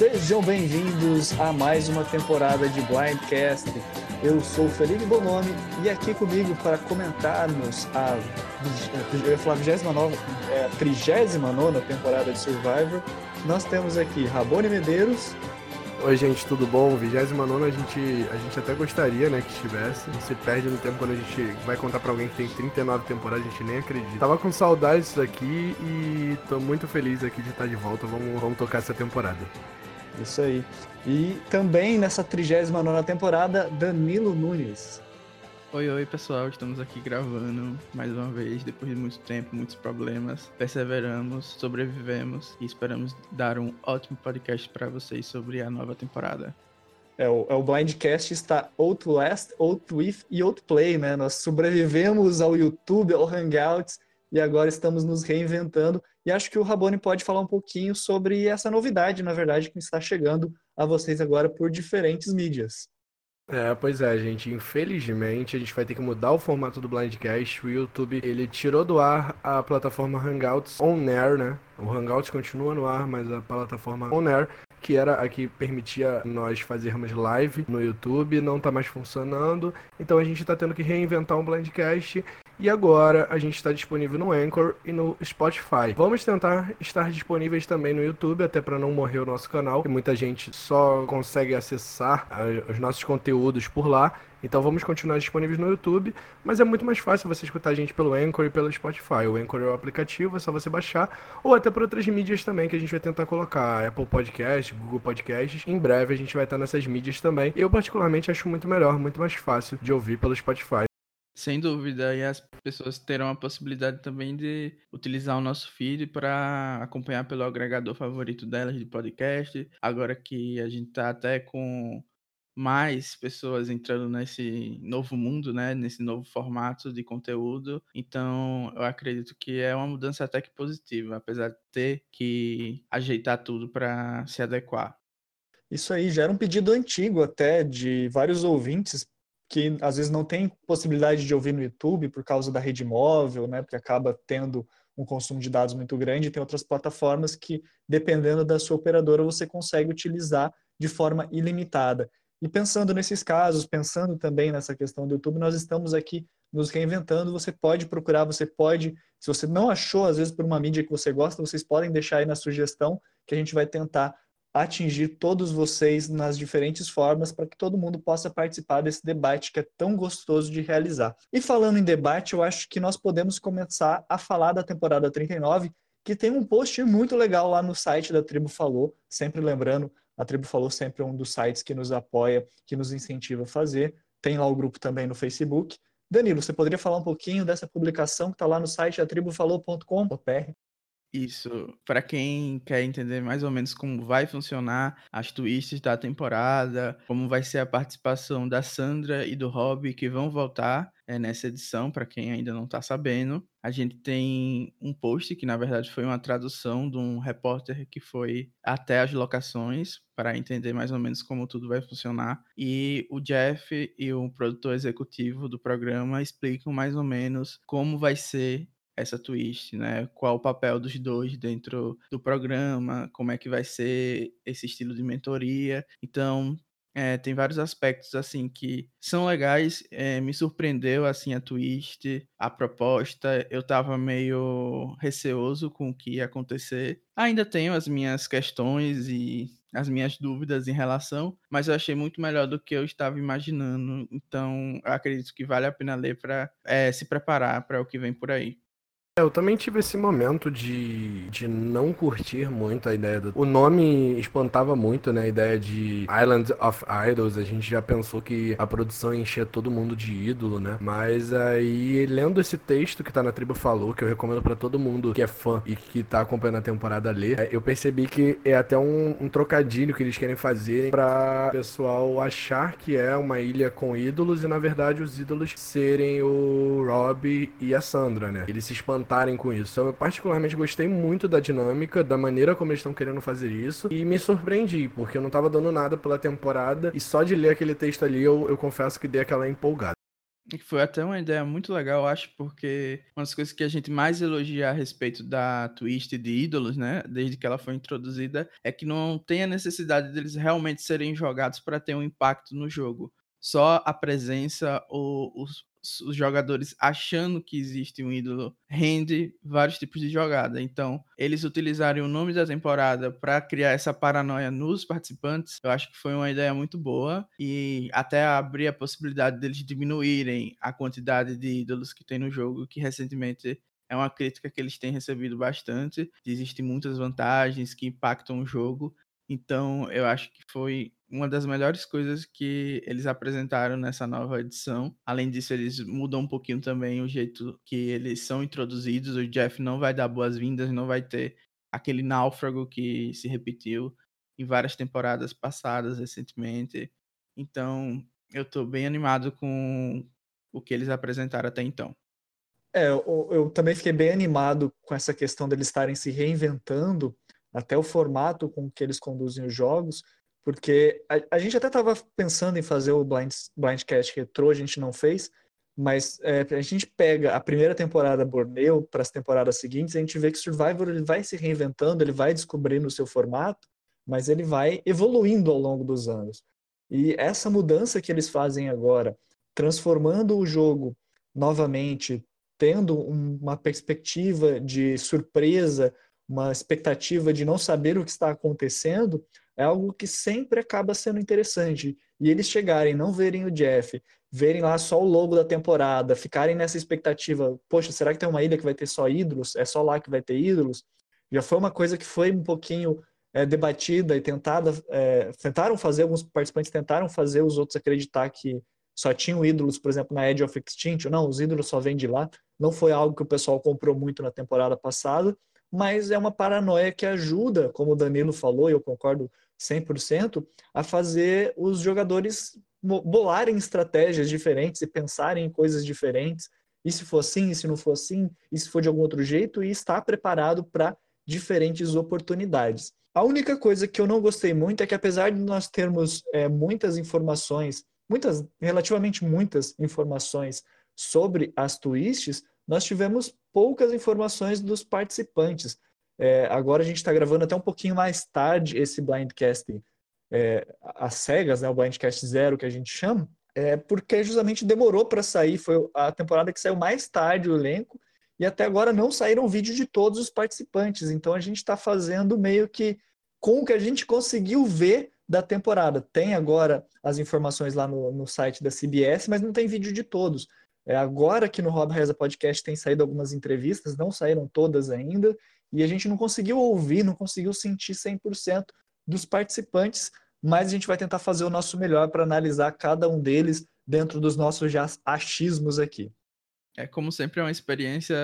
Sejam bem-vindos a mais uma temporada de Blindcast. Eu sou o Felipe Bonomi e aqui comigo para comentarmos a, eu ia falar 29, é, 39 temporada de Survivor, nós temos aqui Rabone Medeiros. Oi, gente, tudo bom? 29 a gente, a gente até gostaria, né, que estivesse. Se perde no tempo quando a gente vai contar pra alguém que tem 39 temporadas, a gente nem acredita. Tava com saudades disso aqui e tô muito feliz aqui de estar de volta. Vamos, vamos tocar essa temporada. Isso aí. E também nessa 39 temporada, Danilo Nunes. Oi, oi pessoal, estamos aqui gravando mais uma vez, depois de muito tempo, muitos problemas. Perseveramos, sobrevivemos e esperamos dar um ótimo podcast para vocês sobre a nova temporada. É, o, é, o Blindcast está Outlast, Outwith e Outplay, né? Nós sobrevivemos ao YouTube, ao Hangouts e agora estamos nos reinventando. E acho que o Rabone pode falar um pouquinho sobre essa novidade, na verdade, que está chegando a vocês agora por diferentes mídias. É, pois é, gente. Infelizmente, a gente vai ter que mudar o formato do Blindcast. O YouTube, ele tirou do ar a plataforma Hangouts On Air, né? O Hangouts continua no ar, mas a plataforma On Air, que era a que permitia nós fazermos live no YouTube, não tá mais funcionando. Então a gente tá tendo que reinventar um Blindcast e agora a gente está disponível no Anchor e no Spotify. Vamos tentar estar disponíveis também no YouTube, até para não morrer o nosso canal, que muita gente só consegue acessar os nossos conteúdos por lá. Então vamos continuar disponíveis no YouTube, mas é muito mais fácil você escutar a gente pelo Anchor e pelo Spotify. O Anchor é o aplicativo, é só você baixar, ou até por outras mídias também que a gente vai tentar colocar, Apple Podcast, Google Podcasts. Em breve a gente vai estar nessas mídias também. Eu particularmente acho muito melhor, muito mais fácil de ouvir pelo Spotify. Sem dúvida, e as pessoas terão a possibilidade também de utilizar o nosso feed para acompanhar pelo agregador favorito delas de podcast. Agora que a gente está até com mais pessoas entrando nesse novo mundo, né, nesse novo formato de conteúdo. Então, eu acredito que é uma mudança até que positiva, apesar de ter que ajeitar tudo para se adequar. Isso aí já era um pedido antigo até de vários ouvintes que às vezes não tem possibilidade de ouvir no YouTube por causa da rede móvel, né, porque acaba tendo um consumo de dados muito grande, tem outras plataformas que, dependendo da sua operadora, você consegue utilizar de forma ilimitada. E pensando nesses casos, pensando também nessa questão do YouTube, nós estamos aqui nos reinventando. Você pode procurar, você pode, se você não achou, às vezes por uma mídia que você gosta, vocês podem deixar aí na sugestão que a gente vai tentar atingir todos vocês nas diferentes formas para que todo mundo possa participar desse debate que é tão gostoso de realizar. E falando em debate, eu acho que nós podemos começar a falar da temporada 39, que tem um post muito legal lá no site da Tribo Falou, sempre lembrando, a Tribo Falou sempre é um dos sites que nos apoia, que nos incentiva a fazer. Tem lá o grupo também no Facebook. Danilo, você poderia falar um pouquinho dessa publicação que está lá no site atribofalou.com.br? Isso, para quem quer entender mais ou menos como vai funcionar as twists da temporada, como vai ser a participação da Sandra e do Rob que vão voltar é, nessa edição, para quem ainda não está sabendo. A gente tem um post que, na verdade, foi uma tradução de um repórter que foi até as locações para entender mais ou menos como tudo vai funcionar. E o Jeff e o produtor executivo do programa explicam mais ou menos como vai ser essa twist, né? Qual o papel dos dois dentro do programa, como é que vai ser esse estilo de mentoria. Então, é, tem vários aspectos assim que são legais. É, me surpreendeu assim a twist, a proposta. Eu tava meio receoso com o que ia acontecer. Ainda tenho as minhas questões e as minhas dúvidas em relação, mas eu achei muito melhor do que eu estava imaginando. Então, acredito que vale a pena ler para é, se preparar para o que vem por aí. É, eu também tive esse momento de, de não curtir muito a ideia do. O nome espantava muito, né? A ideia de Island of Idols. A gente já pensou que a produção enchia todo mundo de ídolo, né? Mas aí, lendo esse texto que tá na tribo falou, que eu recomendo para todo mundo que é fã e que tá acompanhando a temporada ler, é, eu percebi que é até um, um trocadilho que eles querem fazer pra pessoal achar que é uma ilha com ídolos e na verdade os ídolos serem o Rob e a Sandra, né? Eles se espantam espantarem com isso. Então, eu particularmente gostei muito da dinâmica, da maneira como eles estão querendo fazer isso, e me surpreendi, porque eu não tava dando nada pela temporada, e só de ler aquele texto ali, eu, eu confesso que dei aquela empolgada. Foi até uma ideia muito legal, acho, porque uma das coisas que a gente mais elogia a respeito da Twist de ídolos, né, desde que ela foi introduzida, é que não tem a necessidade deles realmente serem jogados para ter um impacto no jogo. Só a presença ou os, os jogadores achando que existe um ídolo rende vários tipos de jogada. Então, eles utilizarem o nome da temporada para criar essa paranoia nos participantes, eu acho que foi uma ideia muito boa e até abrir a possibilidade deles diminuírem a quantidade de ídolos que tem no jogo, que recentemente é uma crítica que eles têm recebido bastante. Existem muitas vantagens que impactam o jogo. Então, eu acho que foi uma das melhores coisas que eles apresentaram nessa nova edição. Além disso, eles mudam um pouquinho também o jeito que eles são introduzidos. O Jeff não vai dar boas-vindas, não vai ter aquele náufrago que se repetiu em várias temporadas passadas recentemente. Então, eu estou bem animado com o que eles apresentaram até então. É, eu, eu também fiquei bem animado com essa questão deles estarem se reinventando, até o formato com que eles conduzem os jogos porque a, a gente até estava pensando em fazer o Blind, Blindcast Retro, a gente não fez, mas é, a gente pega a primeira temporada Borneo para as temporadas seguintes, a gente vê que Survivor ele vai se reinventando, ele vai descobrindo o seu formato, mas ele vai evoluindo ao longo dos anos. E essa mudança que eles fazem agora, transformando o jogo novamente, tendo uma perspectiva de surpresa, uma expectativa de não saber o que está acontecendo, é algo que sempre acaba sendo interessante. E eles chegarem, não verem o Jeff, verem lá só o logo da temporada, ficarem nessa expectativa, poxa, será que tem uma ilha que vai ter só ídolos? É só lá que vai ter ídolos? Já foi uma coisa que foi um pouquinho é, debatida e tentada, é, tentaram fazer, alguns participantes tentaram fazer os outros acreditar que só tinham ídolos, por exemplo, na Edge of Extinction. Não, os ídolos só vêm de lá. Não foi algo que o pessoal comprou muito na temporada passada, mas é uma paranoia que ajuda, como o Danilo falou, e eu concordo 100%, a fazer os jogadores bolarem estratégias diferentes e pensarem em coisas diferentes. E se for assim, e se não for assim, e se for de algum outro jeito, e estar preparado para diferentes oportunidades. A única coisa que eu não gostei muito é que, apesar de nós termos é, muitas informações, muitas, relativamente muitas informações sobre as twists, nós tivemos poucas informações dos participantes. É, agora a gente está gravando até um pouquinho mais tarde esse Blindcast é, às cegas, né, o Blindcast Zero que a gente chama, é, porque justamente demorou para sair, foi a temporada que saiu mais tarde o elenco, e até agora não saíram vídeos de todos os participantes, então a gente está fazendo meio que com o que a gente conseguiu ver da temporada. Tem agora as informações lá no, no site da CBS, mas não tem vídeo de todos. É, agora que no Rob Reza Podcast tem saído algumas entrevistas, não saíram todas ainda, e a gente não conseguiu ouvir, não conseguiu sentir 100% dos participantes, mas a gente vai tentar fazer o nosso melhor para analisar cada um deles dentro dos nossos achismos aqui. É como sempre é uma experiência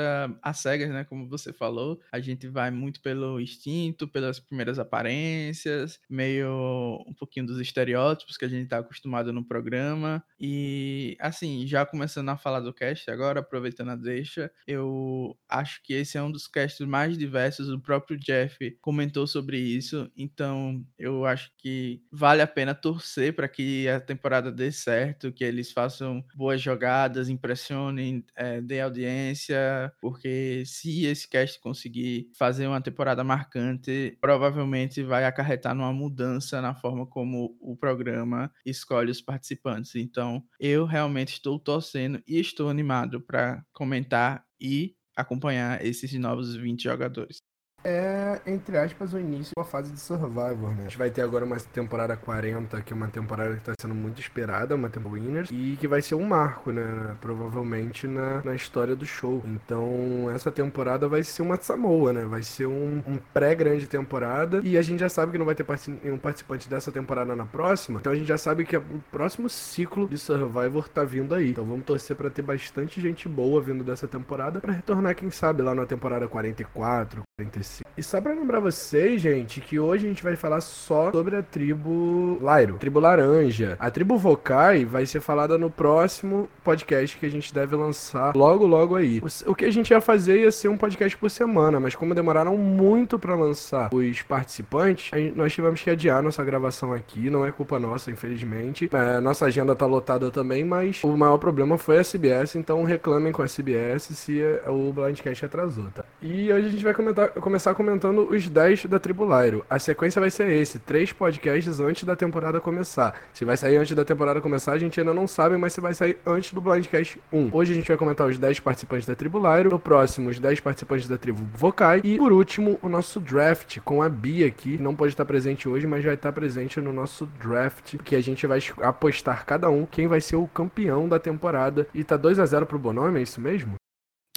às cegas, né? Como você falou, a gente vai muito pelo instinto, pelas primeiras aparências, meio um pouquinho dos estereótipos que a gente está acostumado no programa. E assim, já começando a falar do cast agora, aproveitando a deixa, eu acho que esse é um dos casts mais diversos. O próprio Jeff comentou sobre isso, então eu acho que vale a pena torcer para que a temporada dê certo, que eles façam boas jogadas, impressionem é, dê audiência, porque se esse cast conseguir fazer uma temporada marcante, provavelmente vai acarretar numa mudança na forma como o programa escolhe os participantes. Então, eu realmente estou torcendo e estou animado para comentar e acompanhar esses novos 20 jogadores é, entre aspas, o início uma fase de Survivor, né? A gente vai ter agora uma temporada 40, que é uma temporada que está sendo muito esperada, uma temporada Winners, e que vai ser um marco, né? Provavelmente na, na história do show. Então, essa temporada vai ser uma Samoa, né? Vai ser um, um pré-grande temporada, e a gente já sabe que não vai ter nenhum participante dessa temporada na próxima, então a gente já sabe que o próximo ciclo de Survivor tá vindo aí. Então vamos torcer para ter bastante gente boa vindo dessa temporada para retornar, quem sabe, lá na temporada 44, 45 E só pra lembrar vocês, gente, que hoje a gente vai falar só sobre a tribo Lyro, tribo Laranja. A tribo Vokai vai ser falada no próximo podcast que a gente deve lançar logo, logo aí. O que a gente ia fazer ia ser um podcast por semana, mas como demoraram muito para lançar os participantes, nós tivemos que adiar nossa gravação aqui. Não é culpa nossa, infelizmente. É, nossa agenda tá lotada também, mas o maior problema foi a CBS, então reclamem com a CBS se o Blindcast atrasou, tá? E hoje a gente vai comentar, começar comentando os 10 da tribo Lyro. A sequência vai ser esse, três podcasts antes da temporada começar. Se vai sair antes da temporada começar, a gente ainda não sabe, mas se vai sair antes do Blindcast 1. Hoje a gente vai comentar os 10 participantes da tribo Lyro, no próximo os 10 participantes da tribo Vokai e por último o nosso draft com a Bia aqui. Não pode estar presente hoje, mas vai estar presente no nosso draft, que a gente vai apostar cada um quem vai ser o campeão da temporada. E tá 2 a 0 pro Bonome, é isso mesmo?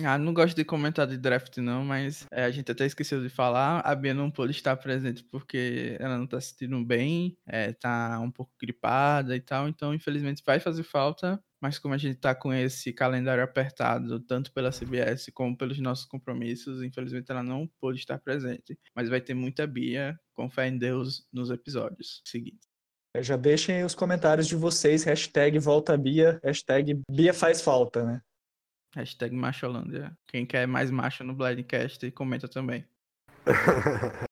Ah, não gosto de comentar de draft não, mas é, a gente até esqueceu de falar. A Bia não pôde estar presente porque ela não tá se sentindo bem, é, tá um pouco gripada e tal, então infelizmente vai fazer falta. Mas como a gente tá com esse calendário apertado, tanto pela CBS como pelos nossos compromissos, infelizmente ela não pôde estar presente. Mas vai ter muita Bia, com fé em Deus, nos episódios seguintes. É, já deixem os comentários de vocês, hashtag volta Bia, hashtag Bia faz falta, né? Hashtag Macholândia. Quem quer mais macho no Blindcast, comenta também.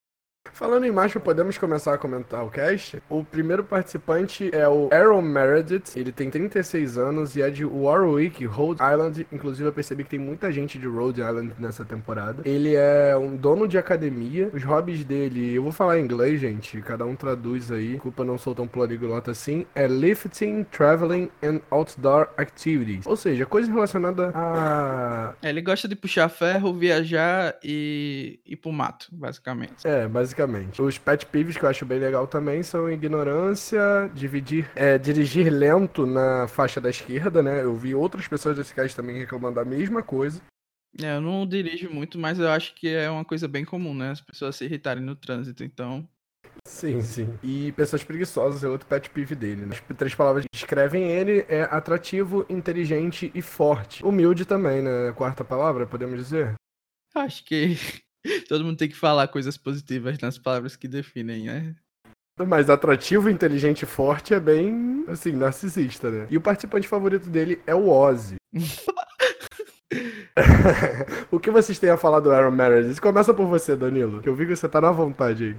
Falando em macho, podemos começar a comentar o cast. O primeiro participante é o Aaron Meredith. Ele tem 36 anos e é de Warwick, Rhode Island. Inclusive, eu percebi que tem muita gente de Rhode Island nessa temporada. Ele é um dono de academia. Os hobbies dele, eu vou falar em inglês, gente. Cada um traduz aí. Desculpa, não sou tão poliglota assim. É lifting, traveling and outdoor activities. Ou seja, coisa relacionada a. É, ele gosta de puxar ferro, viajar e ir pro mato, basicamente. É, basicamente Exatamente. Os pet peeves que eu acho bem legal também são ignorância, dividir, é, dirigir lento na faixa da esquerda, né? Eu vi outras pessoas desse cast também reclamando da mesma coisa. É, eu não dirijo muito, mas eu acho que é uma coisa bem comum, né? As pessoas se irritarem no trânsito, então. Sim, sim. E pessoas preguiçosas é outro pet peeve dele, né? As três palavras que descrevem ele é atrativo, inteligente e forte. Humilde também, né? Quarta palavra, podemos dizer? Acho que Todo mundo tem que falar coisas positivas nas palavras que definem, né? Mas atrativo, inteligente e forte é bem, assim, narcisista, né? E o participante favorito dele é o Ozzy. o que vocês têm a falar do Aaron Meredith? Começa por você, Danilo, que eu vi que você tá na vontade aí.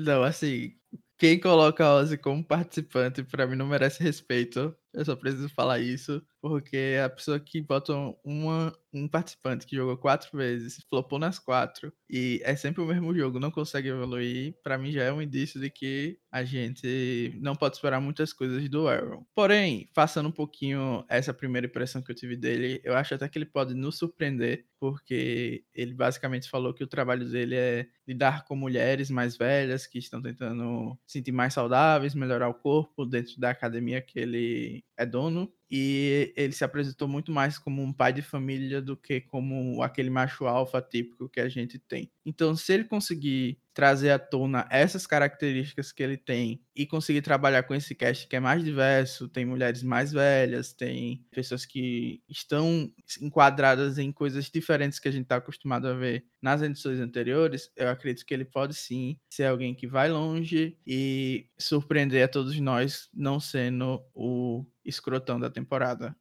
Não, assim, quem coloca Ozzy como participante, para mim não merece respeito. Eu só preciso falar isso, porque a pessoa que bota uma, um participante que jogou quatro vezes, flopou nas quatro, e é sempre o mesmo jogo, não consegue evoluir, para mim já é um indício de que a gente não pode esperar muitas coisas do Aaron. Porém, passando um pouquinho essa primeira impressão que eu tive dele, eu acho até que ele pode nos surpreender, porque ele basicamente falou que o trabalho dele é lidar com mulheres mais velhas que estão tentando se sentir mais saudáveis, melhorar o corpo dentro da academia que ele é dono e ele se apresentou muito mais como um pai de família do que como aquele macho alfa típico que a gente tem. Então, se ele conseguir trazer à tona essas características que ele tem e conseguir trabalhar com esse cast que é mais diverso, tem mulheres mais velhas, tem pessoas que estão enquadradas em coisas diferentes que a gente está acostumado a ver nas edições anteriores, eu acredito que ele pode sim ser alguém que vai longe e surpreender a todos nós, não sendo o escrotão da temporada.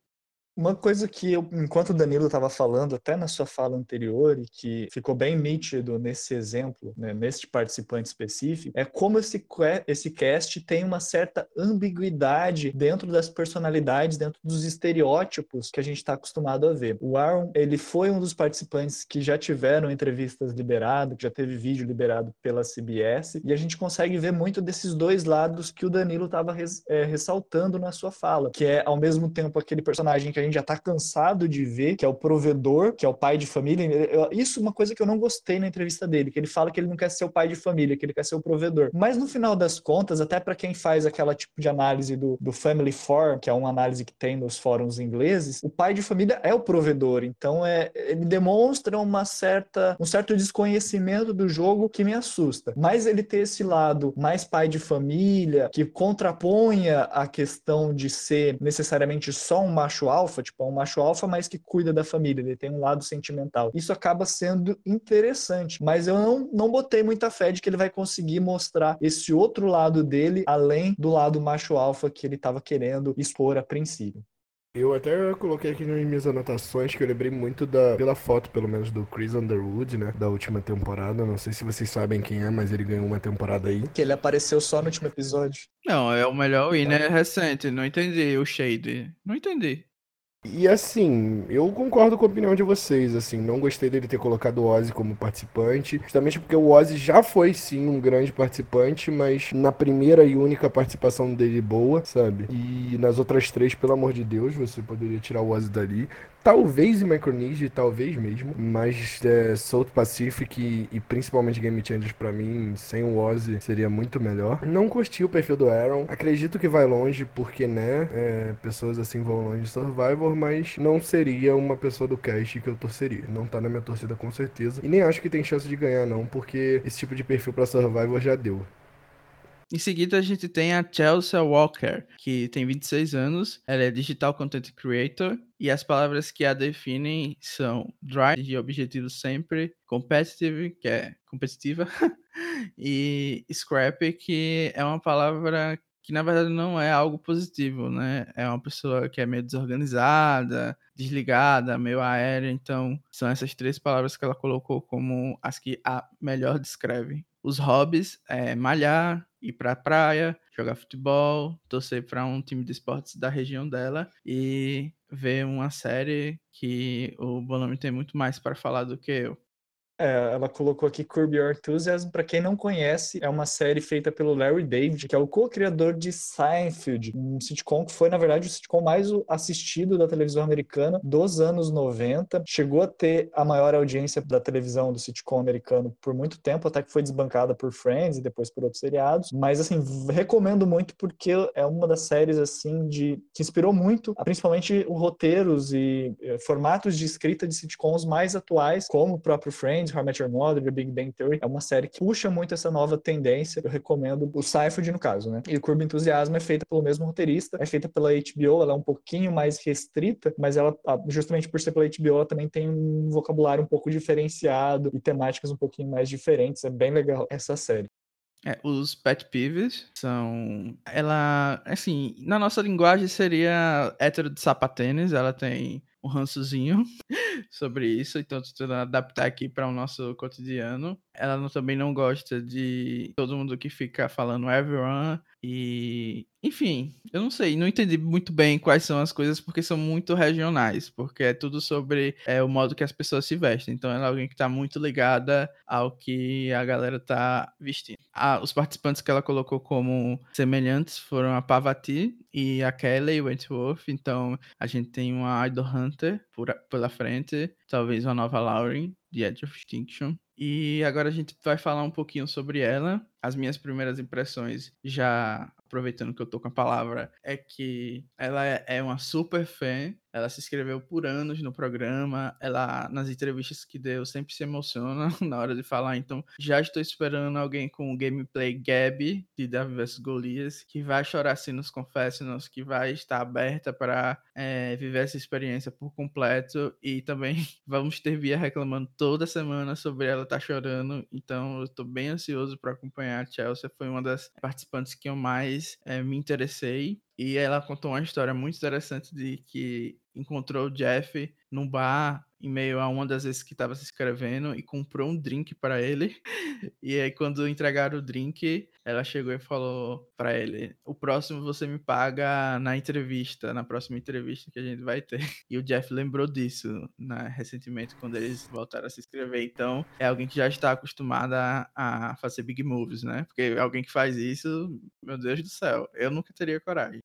Uma coisa que eu, enquanto o Danilo estava falando, até na sua fala anterior, e que ficou bem nítido nesse exemplo, né, neste participante específico, é como esse, esse cast tem uma certa ambiguidade dentro das personalidades, dentro dos estereótipos que a gente está acostumado a ver. O Aaron, ele foi um dos participantes que já tiveram entrevistas liberadas, que já teve vídeo liberado pela CBS, e a gente consegue ver muito desses dois lados que o Danilo estava res, é, ressaltando na sua fala, que é, ao mesmo tempo, aquele personagem que a gente já tá cansado de ver, que é o provedor, que é o pai de família. Isso é uma coisa que eu não gostei na entrevista dele, que ele fala que ele não quer ser o pai de família, que ele quer ser o provedor. Mas no final das contas, até para quem faz aquela tipo de análise do, do Family Forum, que é uma análise que tem nos fóruns ingleses, o pai de família é o provedor. Então é, ele demonstra uma certa, um certo desconhecimento do jogo que me assusta. Mas ele ter esse lado mais pai de família, que contraponha a questão de ser necessariamente só um macho alfa, alfa, tipo, é um macho alfa, mas que cuida da família, ele tem um lado sentimental. Isso acaba sendo interessante, mas eu não, não botei muita fé de que ele vai conseguir mostrar esse outro lado dele, além do lado macho alfa que ele estava querendo expor a princípio. Eu até coloquei aqui nas minhas anotações que eu lembrei muito da, pela foto, pelo menos, do Chris Underwood, né? Da última temporada. Não sei se vocês sabem quem é, mas ele ganhou uma temporada aí. Que ele apareceu só no último episódio. Não, é o melhor winner é. recente. Não entendi o shade. Não entendi. E assim, eu concordo com a opinião de vocês, assim, não gostei dele ter colocado o Ozzy como participante, justamente porque o Ozzy já foi sim um grande participante, mas na primeira e única participação dele boa, sabe? E nas outras três, pelo amor de Deus, você poderia tirar o Ozzy dali. Talvez em Micronesia, talvez mesmo, mas é, Pacific e, e, principalmente Game Changers para mim, sem o Ozzy, seria muito melhor. Não curti o perfil do Aaron, acredito que vai longe, porque, né, é, pessoas assim vão longe de Survivor, mas não seria uma pessoa do cast que eu torceria. Não tá na minha torcida com certeza. E nem acho que tem chance de ganhar, não, porque esse tipo de perfil para Survivor já deu. Em seguida, a gente tem a Chelsea Walker, que tem 26 anos, ela é Digital Content Creator, e as palavras que a definem são Drive, de objetivo sempre, Competitive, que é competitiva, e Scrap, que é uma palavra que na verdade não é algo positivo, né? É uma pessoa que é meio desorganizada, desligada, meio aérea. Então, são essas três palavras que ela colocou como as que a melhor descrevem. Os hobbies é malhar, ir pra praia, jogar futebol, torcer para um time de esportes da região dela e ver uma série que o Bonami tem muito mais para falar do que eu. É, ela colocou aqui Curb Your Enthusiasm. Para quem não conhece, é uma série feita pelo Larry David, que é o co-criador de Seinfeld, um sitcom que foi, na verdade, o sitcom mais assistido da televisão americana dos anos 90. Chegou a ter a maior audiência da televisão do sitcom americano por muito tempo, até que foi desbancada por Friends e depois por outros seriados. Mas, assim, recomendo muito porque é uma das séries, assim, de que inspirou muito, principalmente os roteiros e eh, formatos de escrita de sitcoms mais atuais, como o próprio Friends, How I Met Your Mother, The Big Bang Theory, é uma série que puxa muito essa nova tendência. Eu recomendo o Seinfeld, no caso, né? E o Curb Enthusiasm é feita pelo mesmo roteirista, é feita pela HBO, ela é um pouquinho mais restrita, mas ela, justamente por ser pela HBO, ela também tem um vocabulário um pouco diferenciado e temáticas um pouquinho mais diferentes. É bem legal essa série. É, os pet peeves são. Ela, assim, na nossa linguagem seria hétero de sapatênis, ela tem um rançozinho sobre isso, então tentando adaptar aqui para o nosso cotidiano. Ela não, também não gosta de todo mundo que fica falando everyone e enfim, eu não sei, não entendi muito bem quais são as coisas porque são muito regionais, porque é tudo sobre é, o modo que as pessoas se vestem. Então ela é alguém que está muito ligada ao que a galera está vestindo. Ah, os participantes que ela colocou como semelhantes foram a Pavati e a Kelly Wentworth. Então a gente tem uma Idol Hunter por, pela frente, talvez uma nova Lauren de Edge of Extinction. E agora a gente vai falar um pouquinho sobre ela. As minhas primeiras impressões, já aproveitando que eu tô com a palavra, é que ela é, uma super fã ela se inscreveu por anos no programa. Ela, nas entrevistas que deu, sempre se emociona na hora de falar. Então, já estou esperando alguém com o gameplay Gabi, de Davi vs Golias, que vai chorar assim nos Confessionals, que vai estar aberta para é, viver essa experiência por completo. E também vamos ter Via reclamando toda semana sobre ela estar tá chorando. Então, eu estou bem ansioso para acompanhar a Chelsea. Foi uma das participantes que eu mais é, me interessei. E ela contou uma história muito interessante de que encontrou o Jeff num bar em meio a uma das vezes que estava se inscrevendo e comprou um drink para ele. E aí quando entregaram o drink, ela chegou e falou para ele: "O próximo você me paga na entrevista, na próxima entrevista que a gente vai ter". E o Jeff lembrou disso, né, recentemente quando eles voltaram a se inscrever. Então, é alguém que já está acostumada a fazer big moves, né? Porque alguém que faz isso, meu Deus do céu, eu nunca teria coragem.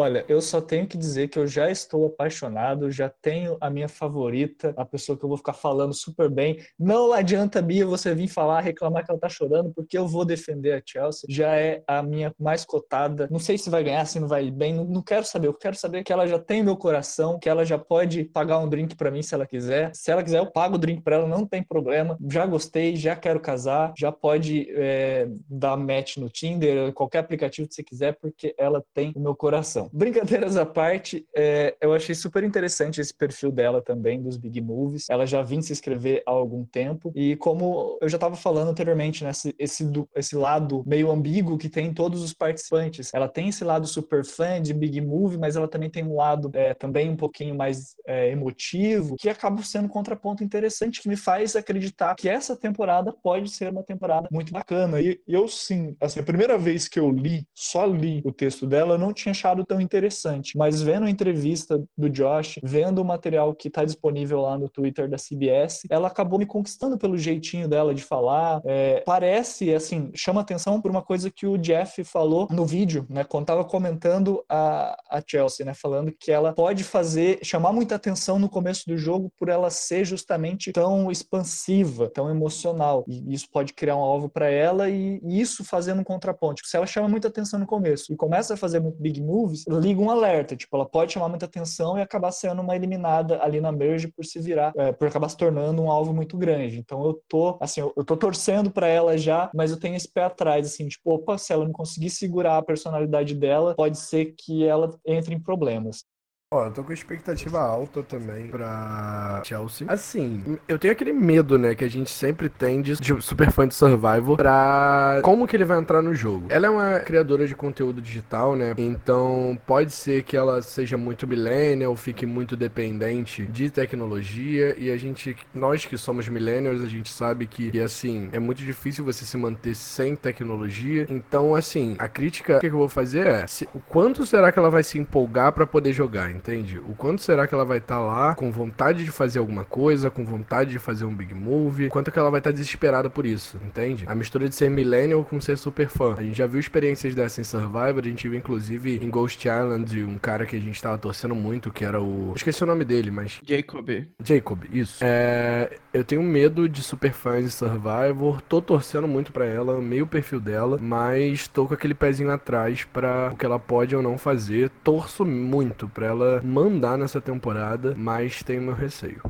Olha, eu só tenho que dizer que eu já estou apaixonado, já tenho a minha favorita, a pessoa que eu vou ficar falando super bem. Não adianta, Bia, você vir falar, reclamar que ela tá chorando, porque eu vou defender a Chelsea. Já é a minha mais cotada. Não sei se vai ganhar, se não vai bem, não, não quero saber. Eu quero saber que ela já tem meu coração, que ela já pode pagar um drink para mim se ela quiser. Se ela quiser, eu pago o drink para ela, não tem problema. Já gostei, já quero casar, já pode é, dar match no Tinder, qualquer aplicativo que você quiser, porque ela tem o meu coração. Brincadeiras à parte, é, eu achei super interessante esse perfil dela também, dos Big Movies. Ela já vinha se inscrever há algum tempo. E como eu já estava falando anteriormente, né, esse, esse, esse lado meio ambíguo que tem todos os participantes. Ela tem esse lado super fã de Big Movie, mas ela também tem um lado é, também um pouquinho mais é, emotivo, que acaba sendo um contraponto interessante, que me faz acreditar que essa temporada pode ser uma temporada muito bacana. E eu sim, assim, a primeira vez que eu li, só li o texto dela, eu não tinha achado tão interessante. Mas vendo a entrevista do Josh, vendo o material que está disponível lá no Twitter da CBS, ela acabou me conquistando pelo jeitinho dela de falar. É, parece, assim, chama atenção por uma coisa que o Jeff falou no vídeo, né, quando tava comentando a, a Chelsea, né, falando que ela pode fazer, chamar muita atenção no começo do jogo por ela ser justamente tão expansiva, tão emocional. E isso pode criar um alvo para ela e, e isso fazendo um contraponto. Se ela chama muita atenção no começo e começa a fazer muito big moves, liga um alerta. Tipo, ela pode chamar muita atenção e acabar sendo uma eliminada ali na merge por se virar, é, por acabar se tornando um alvo muito grande. Então eu tô, assim, eu, eu tô torcendo para ela já, mas eu tenho esse pé atrás, assim, tipo, opa, se ela não conseguir segurar a personalidade dela, pode ser que ela entre em problemas. Ó, eu tô com expectativa alta também pra Chelsea. Assim, eu tenho aquele medo, né, que a gente sempre tem de, de super fã de Survival pra como que ele vai entrar no jogo. Ela é uma criadora de conteúdo digital, né, então pode ser que ela seja muito millennial, fique muito dependente de tecnologia e a gente, nós que somos millennials, a gente sabe que, que assim, é muito difícil você se manter sem tecnologia. Então, assim, a crítica que eu vou fazer é, se, o quanto será que ela vai se empolgar para poder jogar? Entende? O quanto será que ela vai estar tá lá com vontade de fazer alguma coisa, com vontade de fazer um big movie, quanto que ela vai estar tá desesperada por isso, entende? A mistura de ser millennial com ser super fã. A gente já viu experiências dessa em Survivor, a gente viu inclusive em Ghost Island um cara que a gente tava torcendo muito, que era o... esqueci o nome dele, mas... Jacob. Jacob, isso. É... Eu tenho medo de super fãs de Survivor, tô torcendo muito para ela, amei o perfil dela, mas tô com aquele pezinho atrás para o que ela pode ou não fazer. Torço muito para ela mandar nessa temporada, mas tenho meu receio.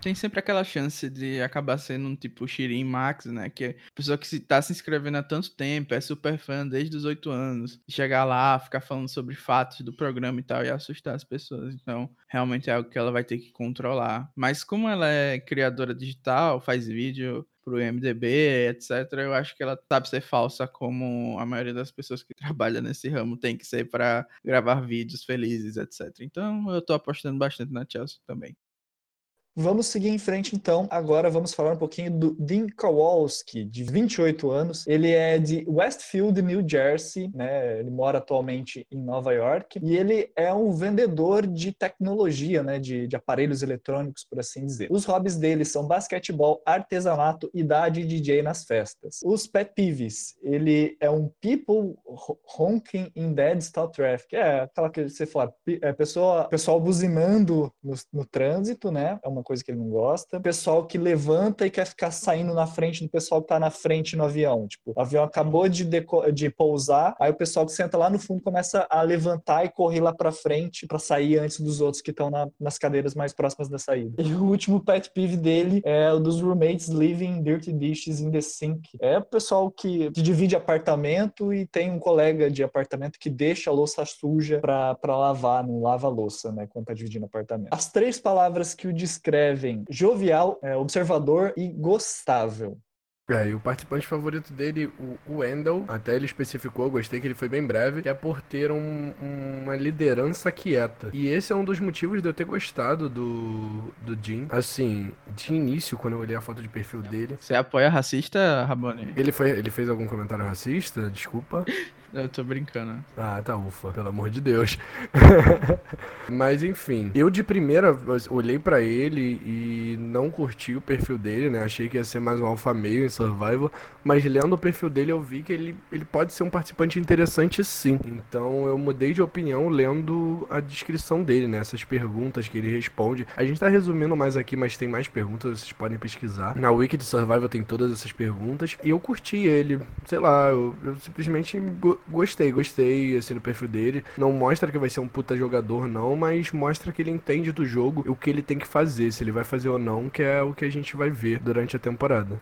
Tem sempre aquela chance de acabar sendo um tipo Shirin Max, né? Que é pessoa que tá se inscrevendo há tanto tempo, é super fã desde os oito anos. Chegar lá, ficar falando sobre fatos do programa e tal, e assustar as pessoas. Então, realmente é algo que ela vai ter que controlar. Mas como ela é criadora digital, faz vídeo, pro MDB, etc. Eu acho que ela sabe ser falsa como a maioria das pessoas que trabalham nesse ramo tem que ser para gravar vídeos felizes, etc. Então eu tô apostando bastante na Chelsea também. Vamos seguir em frente então. Agora vamos falar um pouquinho do Dean Kowalski, de 28 anos. Ele é de Westfield, New Jersey, né? Ele mora atualmente em Nova York e ele é um vendedor de tecnologia, né? De, de aparelhos eletrônicos, por assim dizer. Os hobbies dele são basquetebol, artesanato e dar de DJ nas festas. Os pet peeves, ele é um people honking in dead stop traffic. É aquela que você fala, é pessoa, pessoal buzinando no, no trânsito, né? É uma coisa que ele não gosta. Pessoal que levanta e quer ficar saindo na frente do pessoal que tá na frente no avião. Tipo, o avião acabou de, de pousar, aí o pessoal que senta lá no fundo começa a levantar e correr lá para frente para sair antes dos outros que estão na, nas cadeiras mais próximas da saída. E o último pet peeve dele é o dos roommates leaving dirty dishes in the sink. É o pessoal que, divide apartamento e tem um colega de apartamento que deixa a louça suja para lavar, não lava a louça, né, quando tá dividindo apartamento. As três palavras que o descrevem escrevem jovial, é, observador e gostável. É, e o participante favorito dele, o Wendell, até ele especificou, gostei que ele foi bem breve, que é por ter um, uma liderança quieta. E esse é um dos motivos de eu ter gostado do, do Jim. Assim, de início, quando eu olhei a foto de perfil dele. Você apoia racista, Rabone? Ele, foi, ele fez algum comentário racista? Desculpa. Eu tô brincando. Ah, tá, ufa, pelo amor de Deus. Mas enfim, eu de primeira olhei para ele e não curti o perfil dele, né? Achei que ia ser mais um alfa meio em Survival, mas lendo o perfil dele eu vi que ele, ele pode ser um participante interessante sim. Então eu mudei de opinião lendo a descrição dele, né? Essas perguntas que ele responde. A gente tá resumindo mais aqui, mas tem mais perguntas, vocês podem pesquisar. Na Wiki de Survival tem todas essas perguntas e eu curti ele. Sei lá, eu, eu simplesmente gostei, gostei assim, do perfil dele. Não mostra que vai ser um puta jogador, não, mas mostra que ele entende do jogo o que ele tem que fazer, se ele vai fazer ou não, que é o que a gente vai ver durante a temporada.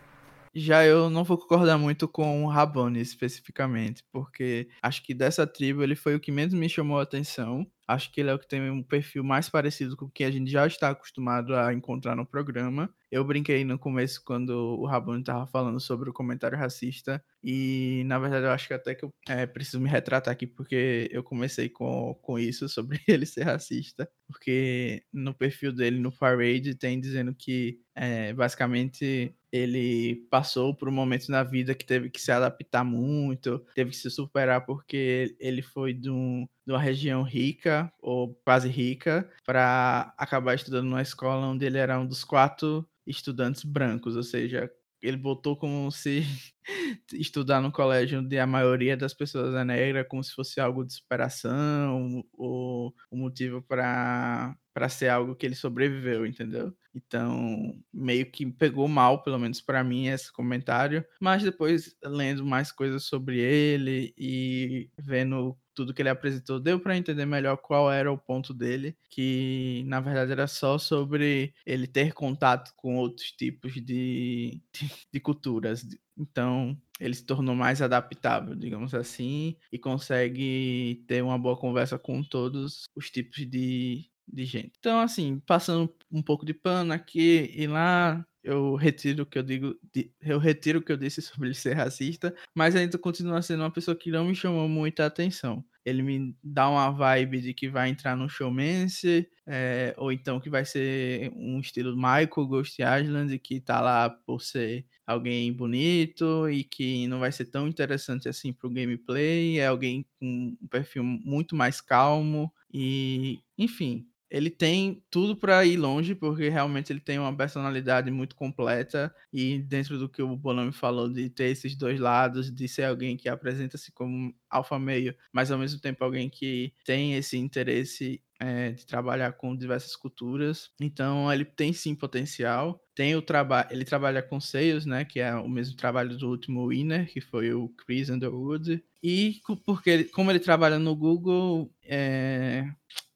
Já eu não vou concordar muito com o Rabone especificamente, porque acho que dessa tribo ele foi o que menos me chamou a atenção. Acho que ele é o que tem um perfil mais parecido com o que a gente já está acostumado a encontrar no programa. Eu brinquei no começo quando o Rabone estava falando sobre o comentário racista. E na verdade eu acho que até que eu é, preciso me retratar aqui, porque eu comecei com, com isso, sobre ele ser racista. Porque no perfil dele no Parade tem dizendo que é, basicamente ele passou por um momento na vida que teve que se adaptar muito, teve que se superar porque ele foi de, um, de uma região rica ou quase rica para acabar estudando numa escola onde ele era um dos quatro estudantes brancos, ou seja, ele botou como se estudar no colégio onde a maioria das pessoas é negra como se fosse algo de superação ou o motivo para para ser algo que ele sobreviveu, entendeu? Então, meio que pegou mal, pelo menos para mim, esse comentário. Mas depois, lendo mais coisas sobre ele e vendo tudo que ele apresentou, deu para entender melhor qual era o ponto dele, que na verdade era só sobre ele ter contato com outros tipos de, de, culturas. Então, ele se tornou mais adaptável, digamos assim, e consegue ter uma boa conversa com todos os tipos de, de gente. Então, assim, passando um pouco de pano aqui e lá, eu retiro o que eu digo, eu retiro o que eu disse sobre ele ser racista, mas ainda continua sendo uma pessoa que não me chamou muita atenção. Ele me dá uma vibe de que vai entrar no showmance, é, ou então que vai ser um estilo Michael Ghost Island, que tá lá por ser alguém bonito e que não vai ser tão interessante assim pro gameplay, é alguém com um perfil muito mais calmo e, enfim, ele tem tudo para ir longe, porque realmente ele tem uma personalidade muito completa e dentro do que o Bonami falou de ter esses dois lados, de ser alguém que apresenta-se como alfa meio, mas ao mesmo tempo alguém que tem esse interesse é, de trabalhar com diversas culturas. Então ele tem sim potencial. Tem o trabalho, ele trabalha com seios, né, que é o mesmo trabalho do último winner, que foi o Chris Underwood. E porque como ele trabalha no Google, é,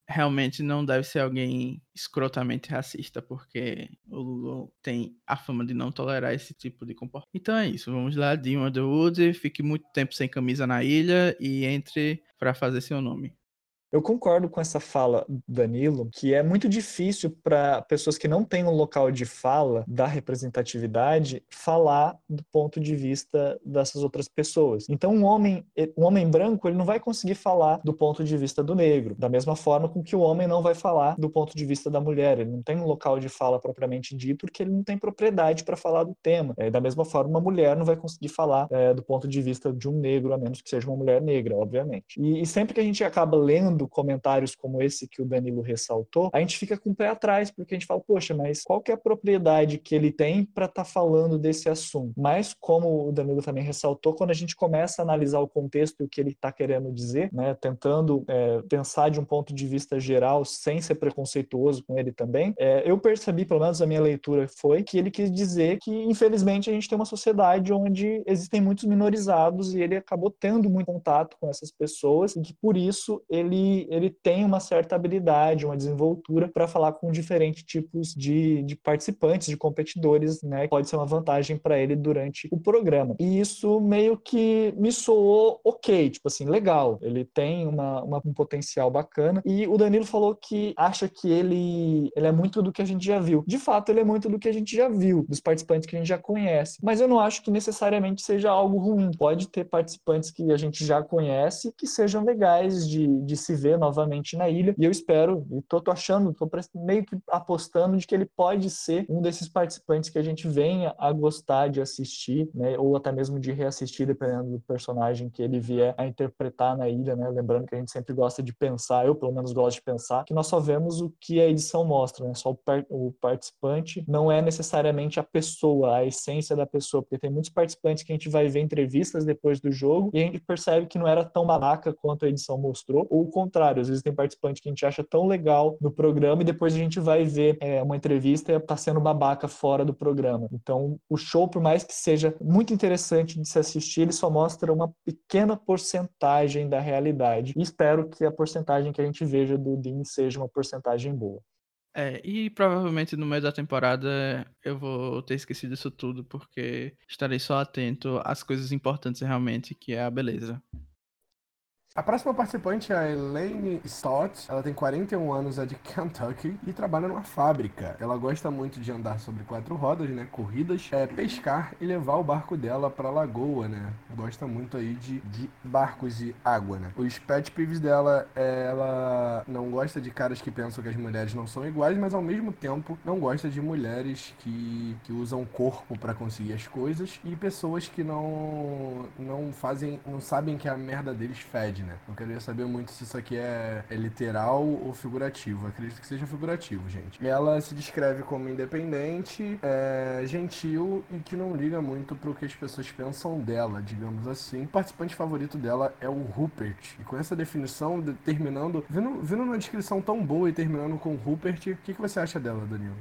realmente não deve ser alguém escrotamente racista, porque o Google tem a fama de não tolerar esse tipo de comportamento. Então é isso, vamos lá, Dean Underwood, fique muito tempo sem camisa na ilha e entre para fazer seu nome. Eu concordo com essa fala do Danilo, que é muito difícil para pessoas que não têm um local de fala da representatividade falar do ponto de vista dessas outras pessoas. Então, um homem, um homem branco, ele não vai conseguir falar do ponto de vista do negro, da mesma forma com que o homem não vai falar do ponto de vista da mulher. Ele não tem um local de fala propriamente dito, porque ele não tem propriedade para falar do tema. É, da mesma forma, uma mulher não vai conseguir falar é, do ponto de vista de um negro, a menos que seja uma mulher negra, obviamente. E, e sempre que a gente acaba lendo comentários como esse que o Danilo ressaltou, a gente fica com o pé atrás, porque a gente fala, poxa, mas qual que é a propriedade que ele tem para estar tá falando desse assunto? Mas, como o Danilo também ressaltou, quando a gente começa a analisar o contexto e o que ele está querendo dizer, né, tentando é, pensar de um ponto de vista geral, sem ser preconceituoso com ele também, é, eu percebi, pelo menos a minha leitura foi, que ele quis dizer que, infelizmente, a gente tem uma sociedade onde existem muitos minorizados e ele acabou tendo muito contato com essas pessoas e que, por isso, ele ele, tem uma certa habilidade, uma desenvoltura para falar com diferentes tipos de, de participantes, de competidores, né? Pode ser uma vantagem para ele durante o programa. E isso meio que me soou ok, tipo assim, legal. Ele tem uma, uma, um potencial bacana. E o Danilo falou que acha que ele, ele é muito do que a gente já viu. De fato, ele é muito do que a gente já viu, dos participantes que a gente já conhece. Mas eu não acho que necessariamente seja algo ruim. Pode ter participantes que a gente já conhece que sejam legais de, de se novamente na ilha. E eu espero, e tô, tô achando, tô meio que apostando de que ele pode ser um desses participantes que a gente venha a gostar de assistir, né? Ou até mesmo de reassistir, dependendo do personagem que ele vier a interpretar na ilha, né? Lembrando que a gente sempre gosta de pensar, eu pelo menos gosto de pensar, que nós só vemos o que a edição mostra, né? Só o, o participante não é necessariamente a pessoa, a essência da pessoa, porque tem muitos participantes que a gente vai ver entrevistas depois do jogo e a gente percebe que não era tão babaca quanto a edição mostrou, ou contrário às vezes tem participante que a gente acha tão legal no programa e depois a gente vai ver é, uma entrevista e tá sendo babaca fora do programa. Então, o show, por mais que seja muito interessante de se assistir, ele só mostra uma pequena porcentagem da realidade. E espero que a porcentagem que a gente veja do Dean seja uma porcentagem boa. É, e provavelmente no meio da temporada eu vou ter esquecido isso tudo, porque estarei só atento às coisas importantes realmente, que é a beleza. A próxima participante é a Elaine Stott. Ela tem 41 anos, é de Kentucky e trabalha numa fábrica. Ela gosta muito de andar sobre quatro rodas, né? Corridas, é, pescar e levar o barco dela pra lagoa, né? Gosta muito aí de, de barcos e água, né? Os pet peeves dela, é, ela não gosta de caras que pensam que as mulheres não são iguais, mas ao mesmo tempo não gosta de mulheres que, que usam corpo para conseguir as coisas e pessoas que não, não fazem, não sabem que a merda deles fede né? Eu queria saber muito se isso aqui é, é literal ou figurativo. Acredito que seja figurativo, gente. Ela se descreve como independente, é, gentil e que não liga muito pro que as pessoas pensam dela, digamos assim. O participante favorito dela é o Rupert. E com essa definição, de, terminando, vindo, vindo numa descrição tão boa e terminando com Rupert, o que, que você acha dela, Danilo?